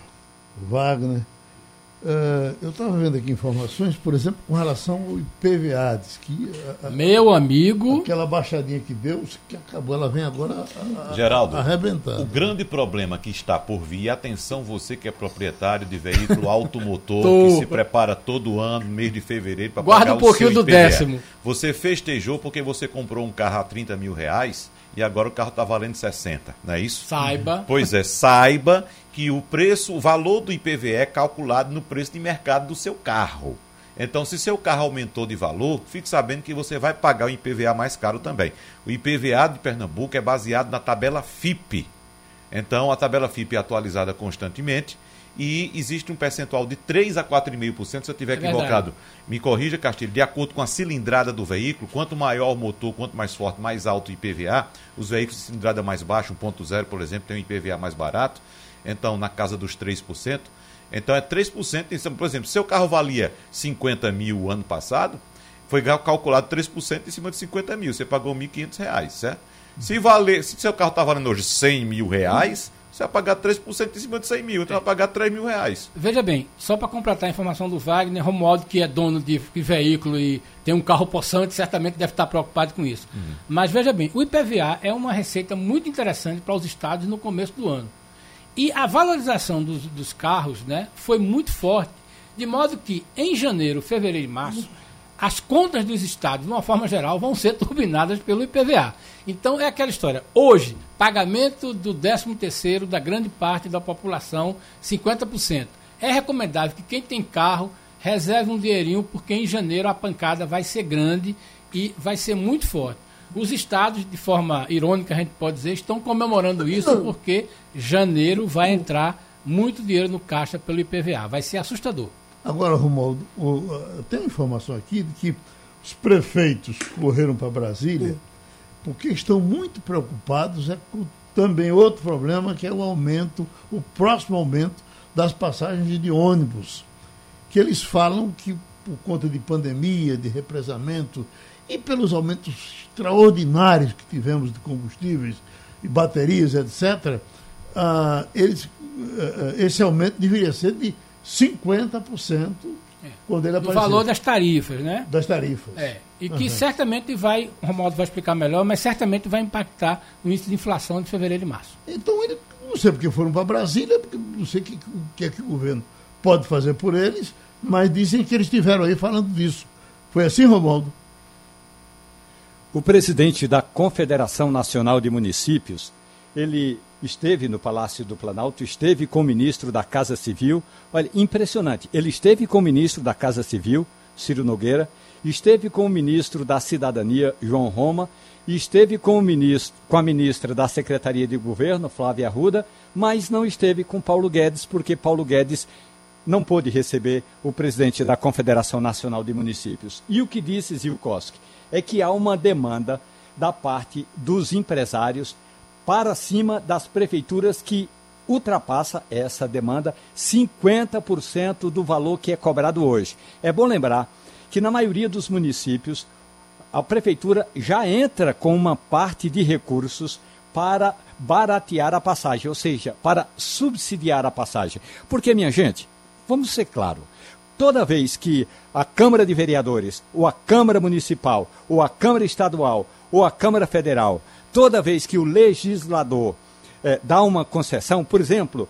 Wagner, Uh, eu estava vendo aqui informações, por exemplo, com relação ao IPVA. Diz que a, a, Meu amigo. Aquela baixadinha que deu, que acabou, ela vem agora a, Geraldo, arrebentando. O grande problema que está por vir, atenção, você que é proprietário de veículo automotor, que se prepara todo ano, mês de fevereiro, para pagar um pouquinho do IPVA. décimo. Você festejou porque você comprou um carro a 30 mil reais e agora o carro está valendo 60, não é isso? Saiba. Pois é, saiba que o preço, o valor do IPVA é calculado no preço de mercado do seu carro. Então, se seu carro aumentou de valor, fique sabendo que você vai pagar o IPVA mais caro também. O IPVA de Pernambuco é baseado na tabela FIP. Então, a tabela FIP é atualizada constantemente e existe um percentual de 3 a 4,5%, se eu estiver é equivocado. Me corrija, Castilho, de acordo com a cilindrada do veículo, quanto maior o motor, quanto mais forte, mais alto o IPVA. Os veículos de cilindrada mais baixa, 1.0, por exemplo, tem um IPVA mais barato, então na casa dos 3%. Então é 3%. Então, por exemplo, se seu carro valia 50 mil ano passado, foi calculado 3% em cima de 50 mil. Você pagou R$ 1.500, certo? Se, valer, se seu carro está valendo hoje 100 mil reais, você vai pagar 3% em cima de 100 mil, então vai pagar 3 mil reais. Veja bem, só para completar a informação do Wagner, Romualdo, que é dono de, de, veículo e tem um carro possante, certamente deve estar preocupado com isso. Uhum. Mas veja bem, o IPVA é uma receita muito interessante para os estados no começo do ano. E a valorização dos, dos carros né, foi muito forte, de modo que em janeiro, fevereiro e março, as contas dos estados, de uma forma geral, vão ser turbinadas pelo IPVA. Então é aquela história. Hoje, pagamento do 13º da grande parte da população, 50%. É recomendável que quem tem carro reserve um dinheirinho, porque em janeiro a pancada vai ser grande e vai ser muito forte. Os estados, de forma irônica, a gente pode dizer, estão comemorando isso porque janeiro vai entrar muito dinheiro no caixa pelo IPVA. Vai ser assustador. Agora, Romualdo, tem informação aqui de que os prefeitos correram para Brasília porque estão muito preocupados é com também outro problema, que é o aumento, o próximo aumento das passagens de ônibus. Que eles falam que, por conta de pandemia, de represamento e pelos aumentos extraordinários que tivemos de combustíveis e baterias, etc., ah, eles, ah, esse aumento deveria ser de 50% é. quando ele aparecer. O valor das tarifas, né? Das tarifas. É. E que uhum. certamente vai, o Romualdo vai explicar melhor, mas certamente vai impactar o índice de inflação de fevereiro e março. Então, ele, não sei porque foram para Brasília, porque não sei o que, que é que o governo pode fazer por eles, mas dizem que eles estiveram aí falando disso. Foi assim, Romualdo? O presidente da Confederação Nacional de Municípios, ele esteve no Palácio do Planalto, esteve com o ministro da Casa Civil. Olha, impressionante. Ele esteve com o ministro da Casa Civil, Ciro Nogueira, esteve com o ministro da Cidadania, João Roma, esteve com, o ministro, com a ministra da Secretaria de Governo, Flávia Arruda, mas não esteve com Paulo Guedes, porque Paulo Guedes não pôde receber o presidente da Confederação Nacional de Municípios. E o que disse Zilkowski é que há uma demanda da parte dos empresários para cima das prefeituras que ultrapassa essa demanda 50% do valor que é cobrado hoje. É bom lembrar que na maioria dos municípios a prefeitura já entra com uma parte de recursos para baratear a passagem, ou seja, para subsidiar a passagem. Porque, minha gente, vamos ser claro, toda vez que a Câmara de Vereadores, ou a Câmara Municipal, ou a Câmara Estadual, ou a Câmara Federal, toda vez que o legislador eh, dá uma concessão, por exemplo,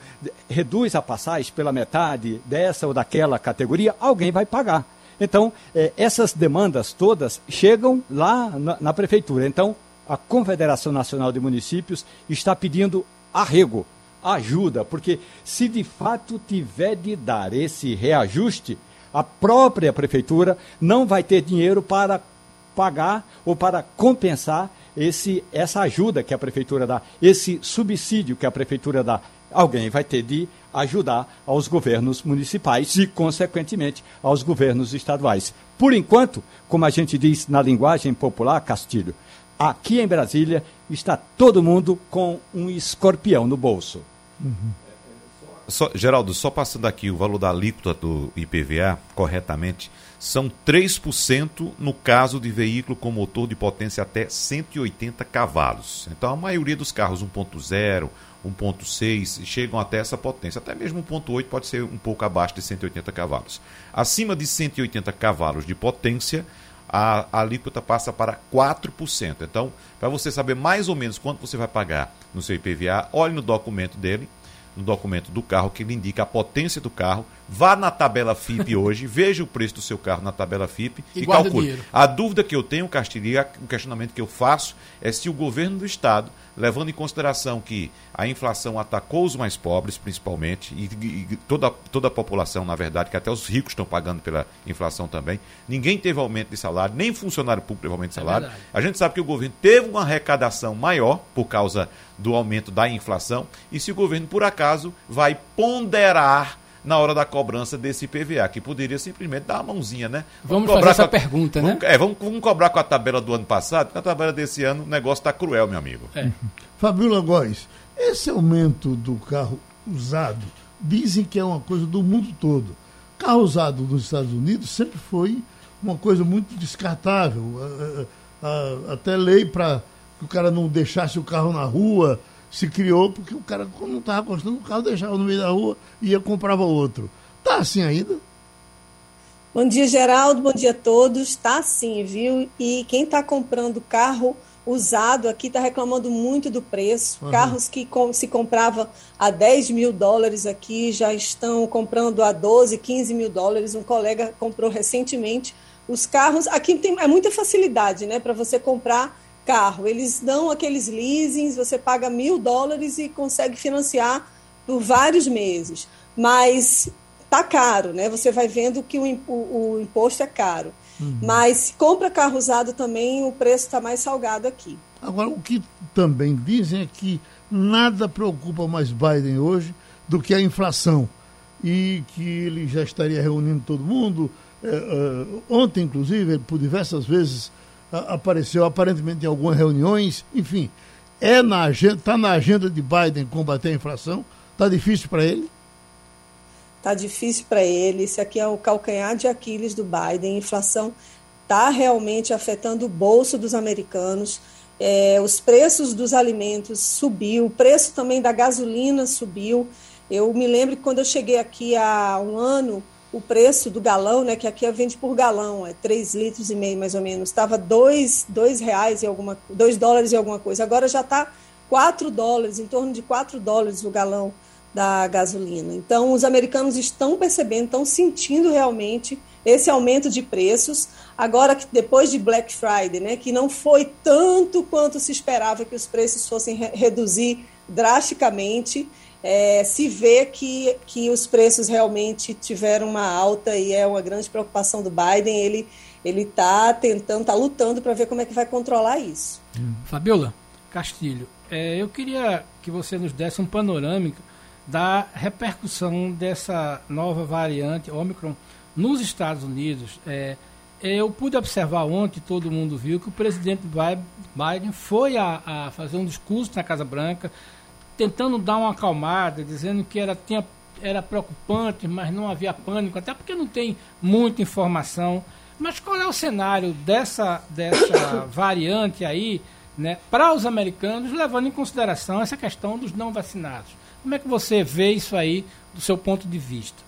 reduz a passagem pela metade dessa ou daquela categoria, alguém vai pagar. Então, eh, essas demandas todas chegam lá na, na prefeitura. Então, a Confederação Nacional de Municípios está pedindo arrego, ajuda, porque se de fato tiver de dar esse reajuste, a própria prefeitura não vai ter dinheiro para pagar ou para compensar esse, essa ajuda que a prefeitura dá, esse subsídio que a prefeitura dá. Alguém vai ter de ajudar aos governos municipais e, consequentemente, aos governos estaduais. Por enquanto, como a gente diz na linguagem popular, Castilho, aqui em Brasília está todo mundo com um escorpião no bolso. Uhum. Só, Geraldo, só passando aqui o valor da alíquota do IPVA corretamente, são 3% no caso de veículo com motor de potência até 180 cavalos. Então a maioria dos carros 1.0, 1.6 chegam até essa potência. Até mesmo 1.8 pode ser um pouco abaixo de 180 cavalos. Acima de 180 cavalos de potência, a, a alíquota passa para 4%. Então, para você saber mais ou menos quanto você vai pagar no seu IPVA, olhe no documento dele, no documento do carro que lhe indica a potência do carro. Vá na tabela FIP hoje, veja o preço do seu carro na tabela FIP e, e calcule. A dúvida que eu tenho, Castilho, o questionamento que eu faço é se o governo do estado levando em consideração que a inflação atacou os mais pobres, principalmente, e, e, toda, toda a população, na verdade, que até os ricos estão pagando pela inflação também. Ninguém teve aumento de salário, nem funcionário público teve aumento de é salário. É a gente sabe que o governo teve uma arrecadação maior por causa do aumento da inflação, e se o governo, por acaso, vai ponderar na hora da cobrança desse IPVA, que poderia simplesmente dar uma mãozinha, né? Vamos, vamos fazer essa a, pergunta, vamos, né? É, vamos, vamos, cobrar com a tabela do ano passado, porque a tabela desse ano o negócio está cruel, meu amigo. É. Fabiola Góes, esse aumento do carro usado, dizem que é uma coisa do mundo todo. Carro usado nos Estados Unidos sempre foi uma coisa muito descartável. Até lei para que o cara não deixasse o carro na rua, se criou porque o cara, quando não estava gostando do carro, deixava no meio da rua e ia comprava outro. Tá assim ainda? Bom dia, Geraldo. Bom dia a todos. Tá assim, viu? E quem está comprando carro usado aqui está reclamando muito do preço. Uhum. Carros que com, se comprava a 10 mil dólares aqui já estão comprando a 12, 15 mil dólares. Um colega comprou recentemente. Os carros. Aqui tem é muita facilidade, né? Para você comprar carro. Eles dão aqueles leasings, você paga mil dólares e consegue financiar por vários meses. Mas tá caro, né? Você vai vendo que o, o, o imposto é caro. Uhum. Mas se compra carro usado também, o preço está mais salgado aqui. Agora, o que também dizem é que nada preocupa mais Biden hoje do que a inflação. E que ele já estaria reunindo todo mundo. É, é, ontem, inclusive, por diversas vezes apareceu aparentemente em algumas reuniões, enfim, é na agenda, está na agenda de Biden combater a inflação? Está difícil para ele? Está difícil para ele. Esse aqui é o calcanhar de Aquiles do Biden. A inflação está realmente afetando o bolso dos americanos. É, os preços dos alimentos subiu, o preço também da gasolina subiu. Eu me lembro que quando eu cheguei aqui há um ano, o preço do galão, né, que aqui vende por galão, é 3 litros e meio mais ou menos, estava 2, dois reais e alguma 2 dólares e alguma coisa. Agora já está 4 dólares, em torno de 4 dólares o galão da gasolina. Então os americanos estão percebendo, estão sentindo realmente esse aumento de preços. Agora que depois de Black Friday, né, que não foi tanto quanto se esperava que os preços fossem re reduzir drasticamente. É, se vê que, que os preços realmente tiveram uma alta e é uma grande preocupação do Biden. Ele ele está tentando, está lutando para ver como é que vai controlar isso. Hum. Fabiola Castilho, é, eu queria que você nos desse um panorâmico da repercussão dessa nova variante Omicron nos Estados Unidos. É, eu pude observar ontem, todo mundo viu, que o presidente Biden foi a, a, fazer um discurso na Casa Branca, tentando dar uma acalmada, dizendo que era, tinha, era preocupante, mas não havia pânico, até porque não tem muita informação. Mas qual é o cenário dessa, dessa variante aí, né, para os americanos, levando em consideração essa questão dos não vacinados? Como é que você vê isso aí do seu ponto de vista?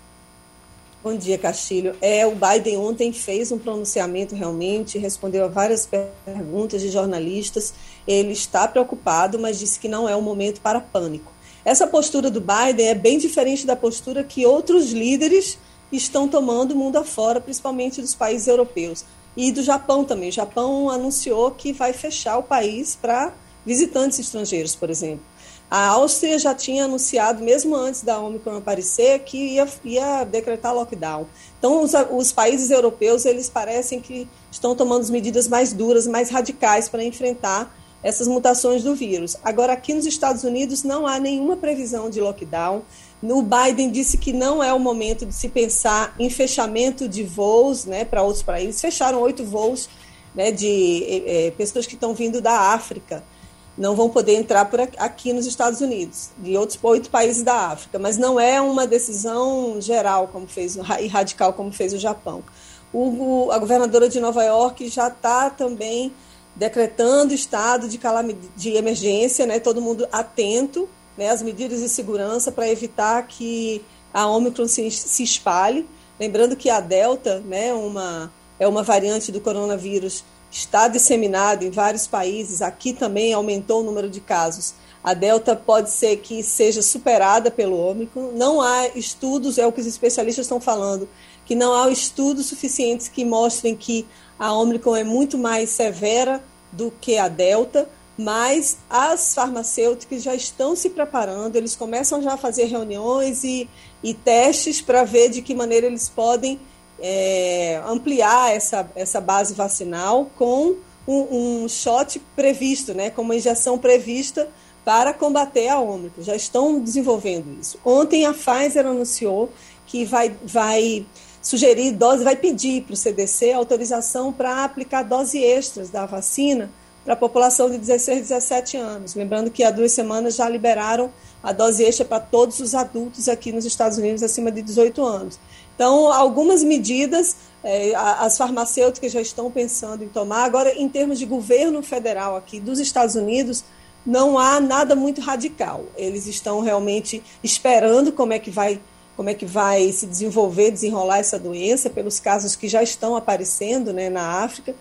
Bom dia, Castilho. É, o Biden ontem fez um pronunciamento realmente, respondeu a várias perguntas de jornalistas. Ele está preocupado, mas disse que não é o momento para pânico. Essa postura do Biden é bem diferente da postura que outros líderes estão tomando mundo afora, principalmente dos países europeus. E do Japão também. O Japão anunciou que vai fechar o país para visitantes estrangeiros, por exemplo. A Áustria já tinha anunciado, mesmo antes da Omicron aparecer, que ia, ia decretar lockdown. Então, os, os, países europeus, eles parecem que estão tomando medidas mais duras, mais radicais para enfrentar essas mutações do vírus. Agora, aqui nos Estados Unidos, não há nenhuma previsão de lockdown. O Biden disse que não é o momento de se pensar em fechamento de voos né, para outros países. Fecharam oito voos né, de é, pessoas que estão vindo da África. Não vão poder entrar por aqui nos Estados Unidos, de outros oito países da África. Mas não é uma decisão geral como fez e radical como fez o Japão. O, a governadora de Nova York já está também decretando estado de, de emergência, né, todo mundo atento né, as medidas de segurança para evitar que a Omicron se, se espalhe. Lembrando que a Delta, né, uma, é uma variante do coronavírus, está disseminada em vários países. Aqui também aumentou o número de casos. A Delta pode ser que seja superada pelo Ômicron. Não há estudos, é o que os especialistas estão falando, que não há estudos suficientes que mostrem que a Ômicron é muito mais severa do que a Delta mas as farmacêuticas já estão se preparando, eles começam já a fazer reuniões e, e testes para ver de que maneira eles podem é, ampliar essa, essa base vacinal com um, um shot previsto, né, com uma injeção prevista para combater a Ômicron. Já estão desenvolvendo isso. Ontem a Pfizer anunciou que vai, vai sugerir dose, vai pedir para o CDC autorização para aplicar dose extras da vacina para a população de 16 17 anos. Lembrando que há duas semanas já liberaram a dose extra para todos os adultos aqui nos Estados Unidos acima de 18 anos. Então, algumas medidas é, as farmacêuticas já estão pensando em tomar. Agora, em termos de governo federal aqui dos Estados Unidos, não há nada muito radical. Eles estão realmente esperando como é que vai como é que vai se desenvolver, desenrolar essa doença, pelos casos que já estão aparecendo né, na África.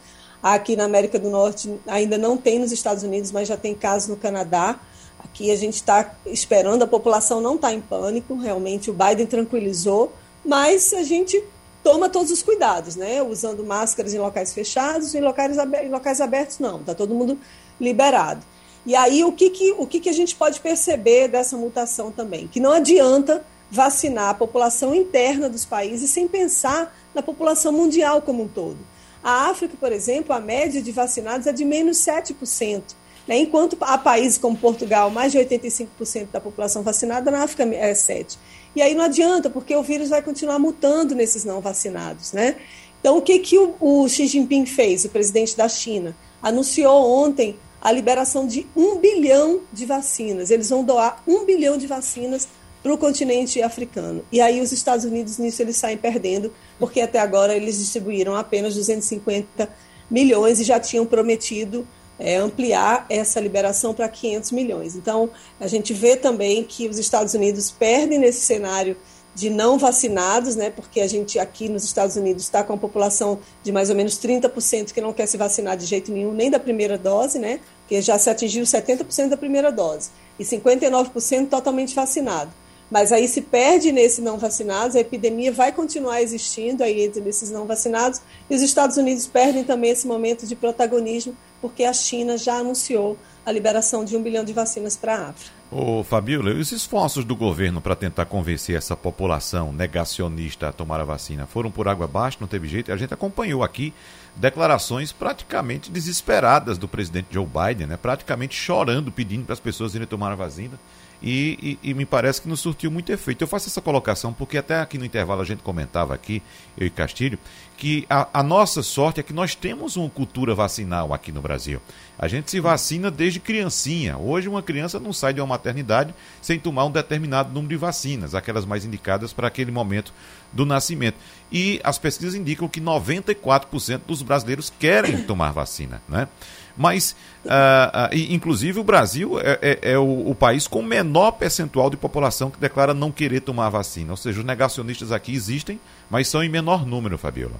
Aqui na América do Norte ainda não tem nos Estados Unidos, mas já tem casos no Canadá. Aqui a gente está esperando, a população não está em pânico, realmente o Biden tranquilizou, mas a gente toma todos os cuidados, né? Usando máscaras em locais fechados, em locais, em locais abertos não, está todo mundo liberado. E aí o que, que, o que, que a gente pode perceber dessa mutação também? Que não adianta vacinar a população interna dos países sem pensar na população mundial como um todo. A África, por exemplo, a média de vacinados é de menos 7%. Né? Enquanto há países como Portugal, mais de 85% da população vacinada, na África é 7%. E aí não adianta, porque o vírus vai continuar mutando nesses não vacinados. Né? Então, o que, que o, o Xi Jinping fez, o presidente da China? Anunciou ontem a liberação de um bilhão de vacinas. Eles vão doar um bilhão de vacinas para o continente africano. E aí os Estados Unidos nisso eles saem perdendo, porque até agora eles distribuíram apenas 250 milhões e já tinham prometido é, ampliar essa liberação para 500 milhões. Então a gente vê também que os Estados Unidos perdem nesse cenário de não vacinados, né, porque a gente aqui nos Estados Unidos está com a população de mais ou menos 30% que não quer se vacinar de jeito nenhum, nem da primeira dose, né, porque já se atingiu 70% da primeira dose, e 59% totalmente vacinado. Mas aí se perde nesse não vacinados, a epidemia vai continuar existindo aí entre esses não vacinados, e os Estados Unidos perdem também esse momento de protagonismo porque a China já anunciou a liberação de um bilhão de vacinas para a África. Ô, Fabíola, os esforços do governo para tentar convencer essa população negacionista a tomar a vacina foram por água abaixo, não teve jeito. A gente acompanhou aqui declarações praticamente desesperadas do presidente Joe Biden, né? praticamente chorando, pedindo para as pessoas irem tomar a vacina e, e, e, me parece que não surtiu muito efeito. Eu faço essa colocação porque até aqui no intervalo a gente comentava aqui, eu e Castilho, que a, a nossa sorte é que nós temos uma cultura vacinal aqui no Brasil. A gente se vacina desde criancinha. Hoje uma criança não sai de uma maternidade sem tomar um determinado número de vacinas, aquelas mais indicadas para aquele momento do nascimento. E as pesquisas indicam que 94% dos brasileiros querem tomar vacina, né? Mas, uh, uh, inclusive, o Brasil é, é, é o, o, país com menor percentual de população que declara não querer tomar vacina. Ou seja, os negacionistas aqui existem, mas são em menor número, Fabiola.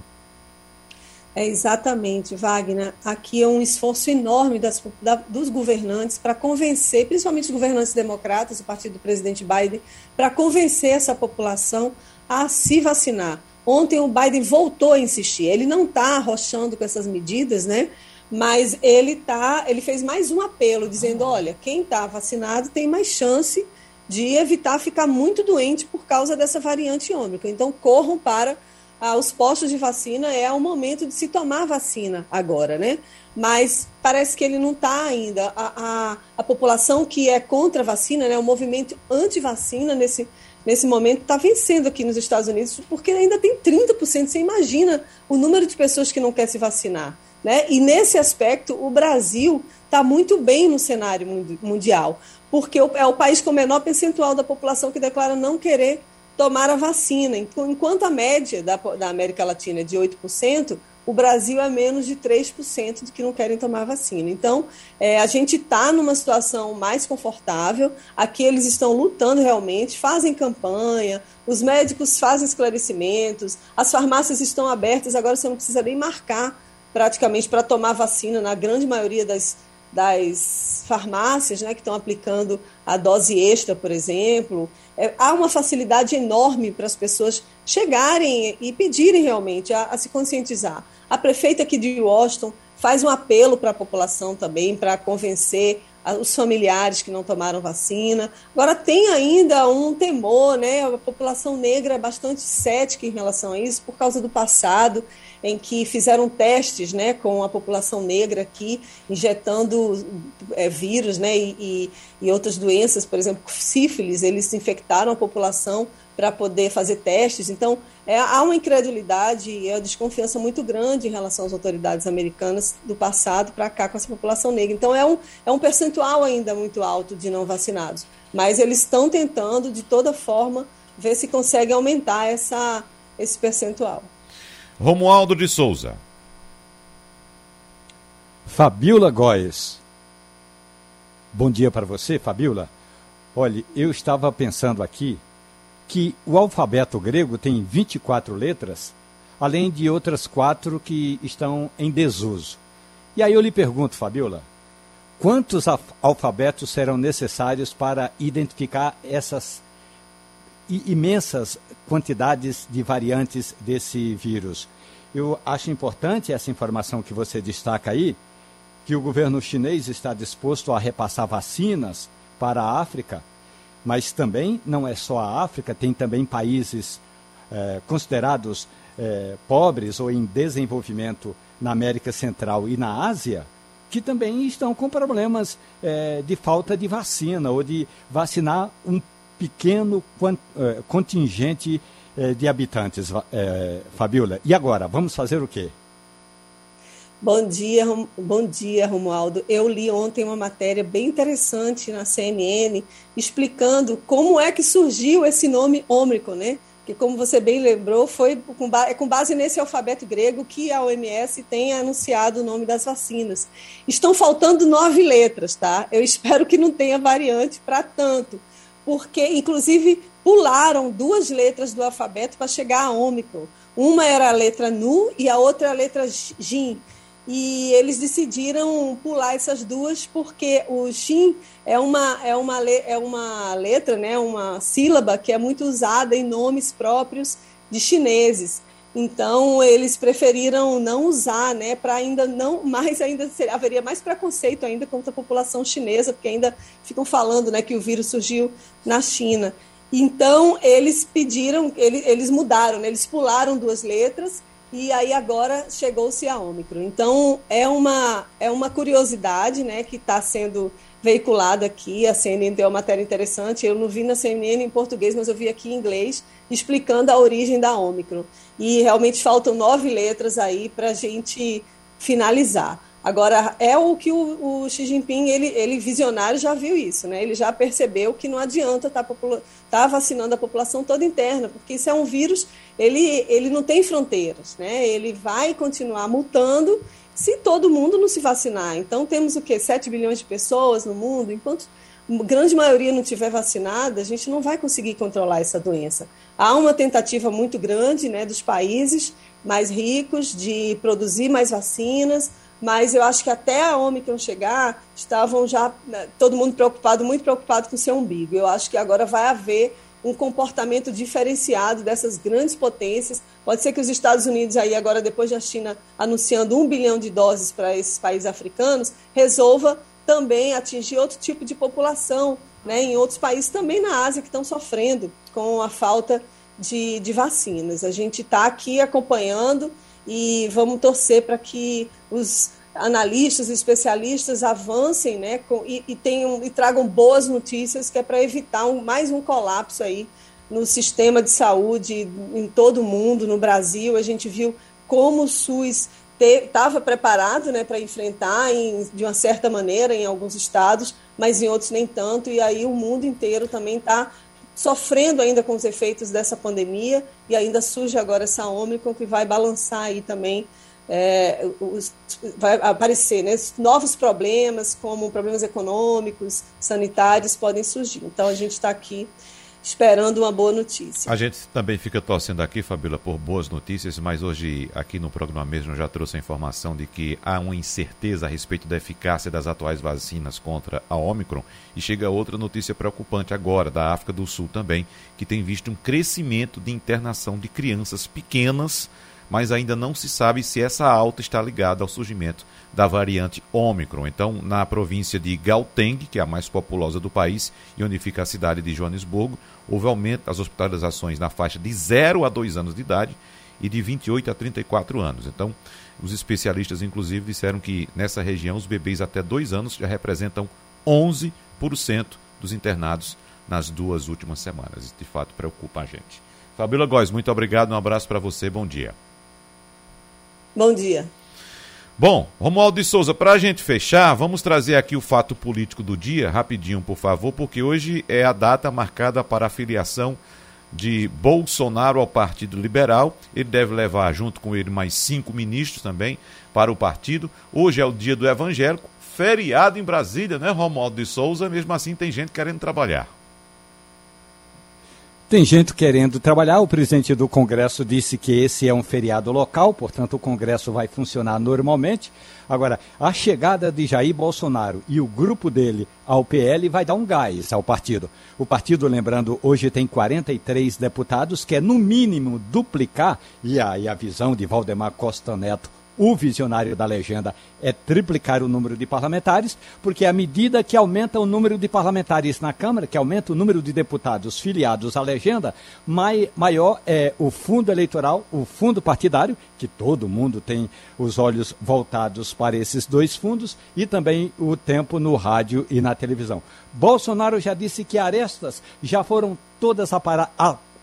É exatamente, Wagner. Aqui é um esforço enorme das, da, dos governantes para convencer, principalmente os governantes democratas, o partido do presidente Biden, para convencer essa população a se vacinar. Ontem o Biden voltou a insistir. Ele não está arrochando com essas medidas, né? Mas ele tá, ele fez mais um apelo dizendo, olha, quem está vacinado tem mais chance de evitar ficar muito doente por causa dessa variante ômicron. Então corram para ah, os postos de vacina, é o momento de se tomar vacina agora, né? Mas parece que ele não está ainda. A, a, a, população que é contra a vacina, né, o movimento anti-vacina nesse, nesse momento está vencendo aqui nos Estados Unidos, porque ainda tem 30%. Você imagina o número de pessoas que não quer se vacinar. Né? E nesse aspecto, o Brasil está muito bem no cenário mundial, porque é o país com o menor percentual da população que declara não querer tomar a vacina. Enquanto a média da, da América Latina é de 8%, o Brasil é menos de 3% de que não querem tomar vacina. Então, é, a gente está numa situação mais confortável. Aqui eles estão lutando realmente, fazem campanha, os médicos fazem esclarecimentos, as farmácias estão abertas, agora você não precisa nem marcar praticamente para tomar vacina na grande maioria das, das farmácias né, que estão aplicando a dose extra, por exemplo. É, há uma facilidade enorme para as pessoas chegarem e pedirem realmente a, a se conscientizar. A prefeita aqui de Washington faz um apelo para a população também, para convencer os familiares que não tomaram vacina. Agora, tem ainda um temor, né? A população negra é bastante cética em relação a isso, por causa do passado em que fizeram testes né, com a população negra aqui, injetando é, vírus né, e, e, outras doenças, por exemplo, sífilis, eles infectaram a população para poder fazer testes. Então, é, há uma incredulidade e uma desconfiança muito grande em relação às autoridades americanas do passado para cá com essa população negra. Então, é um, é um percentual ainda muito alto de não vacinados. Mas eles estão tentando, de toda forma, ver se conseguem aumentar essa, esse percentual. Romualdo de Souza. Fabiola Góes. Bom dia para você, Fabiola. Olhe, eu estava pensando aqui que o alfabeto grego tem 24 letras, além de outras quatro que estão em desuso. E aí eu lhe pergunto, Fabiola, quantos alfabetos serão necessários para identificar essas imensas quantidades de variantes desse vírus. Eu acho importante essa informação que você destaca aí, que o governo chinês está disposto a repassar vacinas para a África, mas também não é só a África, tem também países eh, considerados eh, pobres ou em desenvolvimento na América Central e na Ásia, que também estão com problemas eh, de falta de vacina ou de vacinar um pequeno eh, contingente eh, de habitantes, eh, Fabiola. E agora, vamos fazer o quê? Bom dia, bom dia, Romualdo. Eu li ontem uma matéria bem interessante na CNN explicando como é que surgiu esse nome Ômicron, né? Que, como você bem lembrou, foi com, é com base nesse alfabeto grego que a OMS tem anunciado o nome das vacinas. Estão faltando nove letras, tá? Eu espero que não tenha variante para tanto porque, inclusive, pularam duas letras do alfabeto para chegar a ômicron. Uma era a letra NU e a outra a letra JIN. E eles decidiram pular essas duas porque o Xin é uma, é uma, é uma letra, né, uma sílaba que é muito usada em nomes próprios de chineses. Então eles preferiram não usar, né, para ainda não mais ainda seria, haveria mais preconceito ainda contra a população chinesa, porque ainda ficam falando, né, que o vírus surgiu na China. Então eles pediram, eles, eles mudaram, né, eles pularam duas letras e aí agora chegou-se a Ômicron. Então é uma é uma curiosidade, né, que está sendo veiculada aqui. A CNN deu uma matéria interessante. Eu não vi na CNN em português, mas eu vi aqui em inglês explicando a origem da Ômicron. E realmente faltam nove letras aí para a gente finalizar. Agora, é o que o, o, Xi Jinping, ele, ele visionário, já viu isso, né? Ele já percebeu que não adianta estar tá, tá vacinando a população toda interna, porque isso é um vírus, ele, ele não tem fronteiras, né? Ele vai continuar mutando se todo mundo não se vacinar. Então, temos o quê? 7 bilhões de pessoas no mundo, enquanto grande maioria não tiver vacinada, a gente não vai conseguir controlar essa doença. Há uma tentativa muito grande né, dos países mais ricos de produzir mais vacinas, mas eu acho que até a Omicron chegar, estavam já né, todo mundo preocupado, muito preocupado com o seu umbigo. Eu acho que agora vai haver um comportamento diferenciado dessas grandes potências. Pode ser que os Estados Unidos, aí agora depois da China anunciando um bilhão de doses para esses países africanos, resolva também atingir outro tipo de população, né, em outros países também na Ásia que estão sofrendo com a falta de, de vacinas. A gente está aqui acompanhando e vamos torcer para que os analistas especialistas avancem né, com, e, e, tenham, e tragam boas notícias, que é para evitar um, mais um colapso aí no sistema de saúde em todo o mundo, no Brasil. A gente viu como o SUS estava preparado né, para enfrentar em, de uma certa maneira em alguns estados, mas em outros nem tanto, e aí o mundo inteiro também está sofrendo ainda com os efeitos dessa pandemia, e ainda surge agora essa Ômicron que vai balançar aí também, é, os, vai aparecer, né, novos problemas, como problemas econômicos, sanitários, podem surgir. Então a gente está aqui esperando uma boa notícia. A gente também fica torcendo aqui, Fabíola, por boas notícias, mas hoje aqui no programa mesmo já trouxe a informação de que há uma incerteza a respeito da eficácia das atuais vacinas contra a Omicron e chega outra notícia preocupante agora da África do Sul também, que tem visto um crescimento de internação de crianças pequenas mas ainda não se sabe se essa alta está ligada ao surgimento da variante Ômicron. Então, na província de Gauteng, que é a mais populosa do país e onde fica a cidade de Joanesburgo, houve aumento das hospitalizações na faixa de 0 a 2 anos de idade e de 28 a 34 anos. Então, os especialistas, inclusive, disseram que nessa região os bebês até 2 anos já representam 11% dos internados nas duas últimas semanas. Isso de fato preocupa a gente. Fabíola Góes, muito obrigado, um abraço para você, bom dia. Bom dia. Bom, Romualdo de Souza, para a gente fechar, vamos trazer aqui o fato político do dia, rapidinho, por favor, porque hoje é a data marcada para a filiação de Bolsonaro ao Partido Liberal. Ele deve levar junto com ele mais cinco ministros também para o partido. Hoje é o dia do evangélico, feriado em Brasília, né, Romualdo de Souza? Mesmo assim, tem gente querendo trabalhar. Tem gente querendo trabalhar. O presidente do Congresso disse que esse é um feriado local, portanto, o Congresso vai funcionar normalmente. Agora, a chegada de Jair Bolsonaro e o grupo dele ao PL vai dar um gás ao partido. O partido, lembrando, hoje tem 43 deputados, que é no mínimo duplicar, e aí a visão de Valdemar Costa Neto o visionário da legenda é triplicar o número de parlamentares, porque à medida que aumenta o número de parlamentares na Câmara, que aumenta o número de deputados filiados à legenda, mai, maior é o fundo eleitoral, o fundo partidário, que todo mundo tem os olhos voltados para esses dois fundos, e também o tempo no rádio e na televisão. Bolsonaro já disse que arestas já foram todas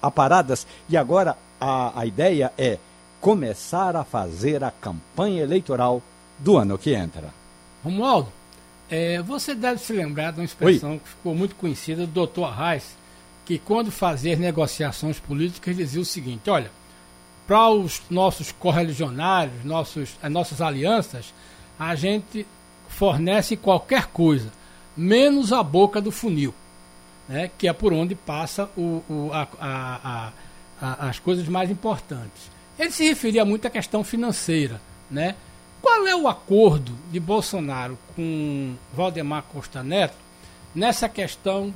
aparadas e agora a, a ideia é começar a fazer a campanha eleitoral do ano que entra. Romualdo, é, você deve se lembrar de uma expressão Oi. que ficou muito conhecida do Dr. Reis, que quando fazia negociações políticas dizia o seguinte: olha, para os nossos correligionários, nossos, as nossas alianças, a gente fornece qualquer coisa, menos a boca do funil, né, que é por onde passa o, o a, a, a, as coisas mais importantes. Ele se referia muito à questão financeira, né? Qual é o acordo de Bolsonaro com Valdemar Costa Neto nessa questão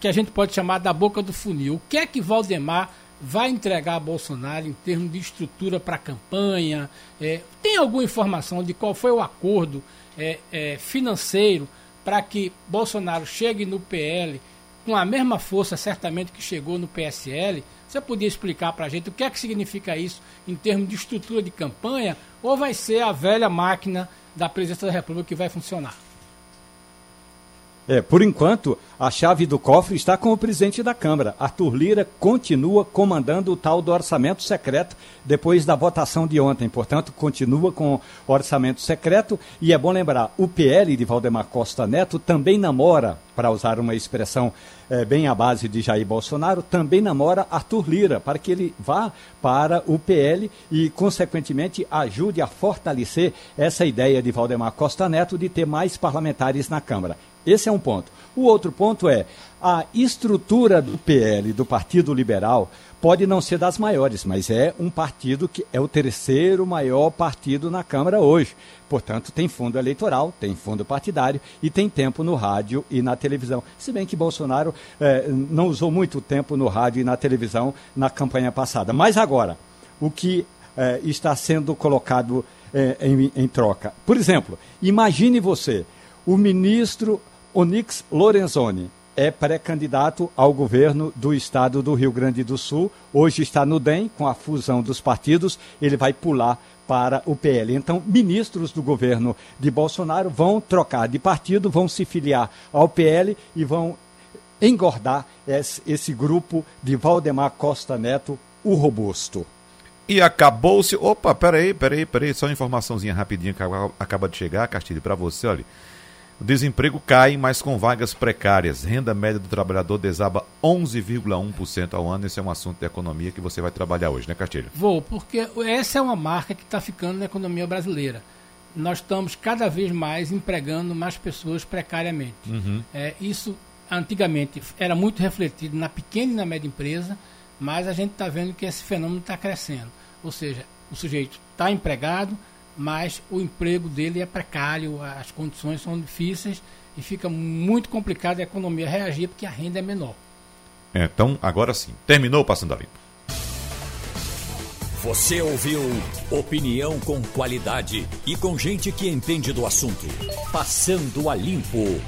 que a gente pode chamar da boca do funil? O que é que Valdemar vai entregar a Bolsonaro em termos de estrutura para a campanha? É, tem alguma informação de qual foi o acordo é, é, financeiro para que Bolsonaro chegue no PL com a mesma força, certamente, que chegou no PSL? Você podia explicar para a gente o que é que significa isso em termos de estrutura de campanha? Ou vai ser a velha máquina da presidência da República que vai funcionar? É, por enquanto, a chave do cofre está com o presidente da Câmara. Arthur Lira continua comandando o tal do orçamento secreto depois da votação de ontem. Portanto, continua com o orçamento secreto. E é bom lembrar: o PL de Valdemar Costa Neto também namora, para usar uma expressão é, bem à base de Jair Bolsonaro, também namora Arthur Lira, para que ele vá para o PL e, consequentemente, ajude a fortalecer essa ideia de Valdemar Costa Neto de ter mais parlamentares na Câmara. Esse é um ponto. O outro ponto é a estrutura do PL, do Partido Liberal, pode não ser das maiores, mas é um partido que é o terceiro maior partido na Câmara hoje. Portanto, tem fundo eleitoral, tem fundo partidário e tem tempo no rádio e na televisão. Se bem que Bolsonaro eh, não usou muito tempo no rádio e na televisão na campanha passada. Mas agora, o que eh, está sendo colocado eh, em, em troca? Por exemplo, imagine você, o ministro Onix Lorenzoni é pré-candidato ao governo do estado do Rio Grande do Sul. Hoje está no DEM, com a fusão dos partidos, ele vai pular para o PL. Então, ministros do governo de Bolsonaro vão trocar de partido, vão se filiar ao PL e vão engordar esse, grupo de Valdemar Costa Neto, o robusto. E acabou-se. Opa, peraí, peraí, peraí, só uma informaçãozinha rapidinha que acaba de chegar, Castilho, para você, olha. O desemprego cai, mas com vagas precárias. Renda média do trabalhador desaba 11,1% ao ano. Esse é um assunto de economia que você vai trabalhar hoje, né, Castilho? Vou, porque essa é uma marca que está ficando na economia brasileira. Nós estamos cada vez mais empregando mais pessoas precariamente. Uhum. É, isso, antigamente, era muito refletido na pequena e na média empresa, mas a gente está vendo que esse fenômeno está crescendo. Ou seja, o sujeito está empregado, mas o emprego dele é precário, as condições são difíceis e fica muito complicado a economia reagir porque a renda é menor. Então, agora sim, terminou Passando a Limpo. Você ouviu opinião com qualidade e com gente que entende do assunto. Passando a Limpo.